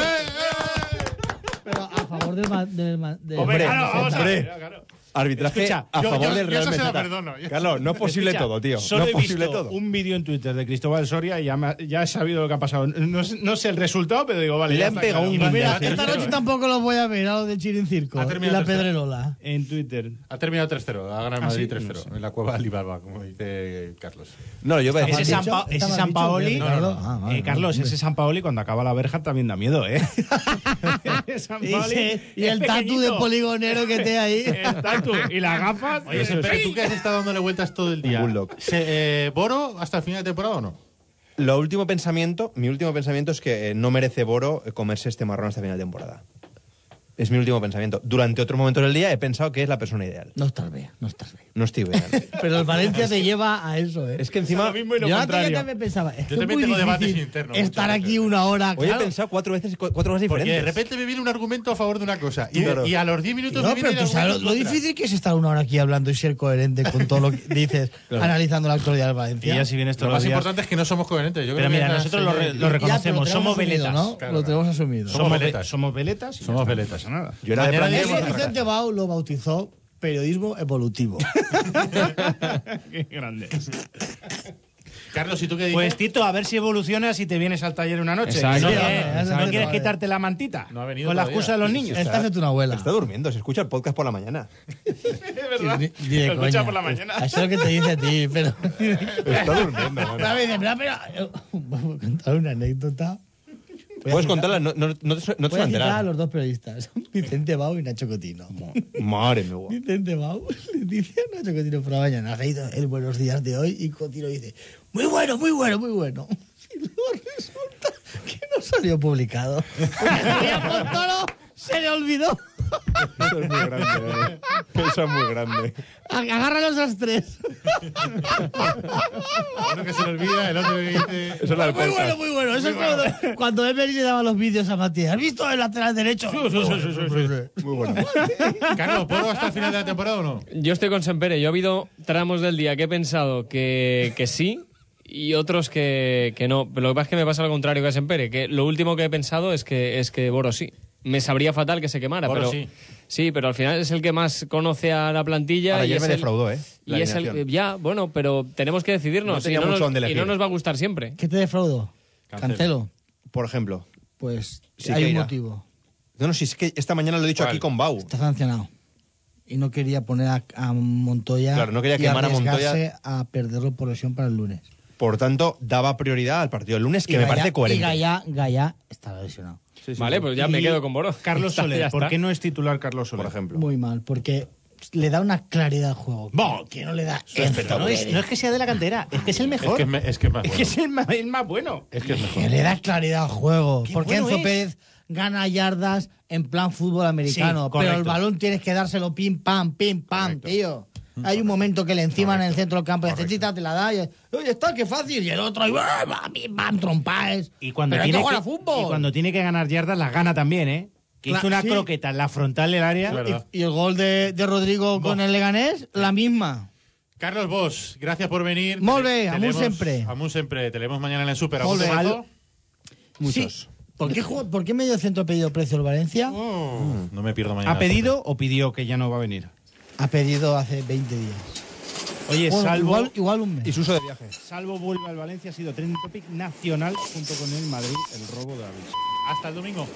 Pero a favor del... ma- del, ma- del Hombre, del claro, vamos a ver, hombre. claro. Arbitraje Escucha, a yo- favor yo- del yo Real eso se perdono, yo- Carlos, no es posible Escucha, todo, tío. Solo no es he posible visto todo. un vídeo en Twitter de Cristóbal Soria y ya, me ya he sabido lo que ha pasado. No, sé- no sé el resultado, pero digo, vale. Le ya han está pegado claro. un mira, esta noche tampoco lo voy a ver, a lo de Chirin Circo Ha y terminado la tercero. Pedrerola. En Twitter. Ha terminado 3-0. Ha ganado el Ah, Madrid sí, 3-0. no sé. En la cueva de Alibaba, como dice Carlos. No, yo voy a Ese decir. San, Pa- ¿Está ese San? Paoli. No, no, no. Ah, vale, Eh, Carlos, vale. ese San Paoli cuando acaba la verja también da miedo, ¿eh? <laughs> <laughs> San Y, Paoli y es el tatu de pequeñito. poligonero que te ahí. El tatu y las gafas. Oye, pero tú que has estado dándole vueltas todo el día. Bulldog. Se- eh, ¿Boro hasta el final de temporada o no? Lo último pensamiento, mi último pensamiento es que eh, no merece Boro comerse este marrón hasta final de temporada. Es mi último pensamiento. Durante otro momento del día he pensado que es la persona ideal. No estás bien, no estás bien. No estoy bien. <laughs> Pero el Valencia te lleva a eso, ¿eh? Es que encima. Lo mismo y lo Yo contrario. también pensaba, es Yo también muy tengo debates difícil internos estar aquí veces. una hora, Hoy he claro. pensado cuatro veces, cu- cuatro cosas Porque diferentes. de repente me viene un argumento a favor de una cosa. Y, Claro. y a los 10 minutos No, me viene pero el tú sabes lo, difícil que es estar una hora aquí hablando y ser coherente con todo lo que <laughs> dices, analizando la actualidad del Y Valencia. ya si vienes Lo más días. importante es que no somos coherentes. Yo Pero mira, nosotros lo, reconocemos. somos veletas. ¿no? Claro, lo claro. tenemos asumido. Somos, Somos vele- veletas. somos veletas. Está, pasa nada. Yo era de plan- Ese Vicente Bau lo bautizó periodismo evolutivo. <laughs> Qué grande. Carlos, ¿y tú qué dices? Pues Tito, a ver si evolucionas y te vienes al taller una noche. Exacto. ¿No, Sí, que- hombre, ¿no exacto. quieres quitarte la mantita? No ha venido Con la todavía. excusa de los niños. Esta es de tu abuela. Está durmiendo, se escucha el podcast por la mañana. <laughs> Es verdad. Ni- ni de Lo escucha coña. por la mañana. Eso es lo que te dice a ti, pero... Está durmiendo. mano. Pero, dice, pero, pero, <laughs> vamos a contar una anécdota. Puedes contarla, no, no, no te, no te Voy a citar los dos periodistas, <laughs> Vicente Bau y Nacho Cotino. Madre mía. Vicente Bau <laughs> le dice a Nacho Cotino por la mañana, ha leído el buenos días de hoy y Cotino dice, muy bueno, muy bueno, muy bueno. <laughs> Y luego resulta que no salió publicado. Se le olvidó. Eso es muy grande. eh. Eso es muy grande. Agárralos los tres. Uno que se le olvida, el otro que dice... Eso es la del Muy podcast. bueno, muy bueno. Eso es cuando, cuando Emery le daba los vídeos a Matías. ¿Has visto el lateral derecho? Muy bueno. <laughs> Carlos, ¿puedo hasta el final de la temporada o no? Yo estoy con Sempere. Yo he habido tramos del día que he pensado que, que sí y otros que, que no. Pero lo que pasa es que me pasa lo contrario que a Sempere, que lo último que he pensado es que, es que Boro sí. Me sabría fatal que se quemara, pero sí. sí, pero al final es el que más conoce a la plantilla. Ahora, y ayer es me el- defraudó, ¿eh? La Y es el, ya, bueno, pero tenemos que decidirnos. No tenía y, no mucho nos, y no nos va a gustar siempre. ¿Qué te defraudó? Cancelo. Cancelo. Por ejemplo. Pues Sí, hay un motivo. No, no, si es que esta mañana lo he dicho ¿Cuál? aquí con Bau. Está sancionado. Y no quería poner a, a Montoya Claro, no quería y quemar a Montoya. a perderlo por lesión para el lunes. Por tanto, daba prioridad al partido del lunes, que Y me Gaya- parece coherente. Y Gaya, Gaya estaba lesionado. vale, pues ya me quedo con Boro. Carlos <laughs> Está, Soler, ¿por qué no es titular Carlos Soler? Por ejemplo. Muy mal, porque le da una claridad al juego. Bo, que no le da No es, no es que sea de la cantera, es que es el Es mejor. que es, me- es que es más Es bueno. que es el más, el más bueno. Es que es mejor. que le da claridad al juego. Qué Porque bueno Enzo es. Pérez gana yardas en plan fútbol americano. Sí, pero el balón tienes que dárselo pim pam, pim pam, tío. Hay un momento que le enciman en el centro del campo y dice, "Tita, te la da. Y, Oye, está, qué fácil. Y el otro, y, ¡bam, pim, pam, trompaes. Y cuando, pero hay que tiene jugar que, a fútbol. y cuando tiene que ganar yardas, las gana también, ¿eh? Que hizo una sí. croqueta en la frontal del área. Y, y el gol de, de Rodrigo con el Leganés, la misma. Carlos Bosch, gracias por venir. Molt bé, amunt sempre. Amunt sempre. Te leemos mañana en el Super. Muchos. Sí. ¿Por qué, ¿Por qué medio centro ha pedido precio el Valencia? No me pierdo mañana. ¿Ha pedido o pidió que ya no va a venir? Ha pedido hace 20 días. Oye, Bueno, salvo, igual, igual un mes. Y su uso de viaje. salvo vuelve al Valencia, ha sido trending topic nacional junto con el Madrid, el robo de Avis. Hasta el domingo.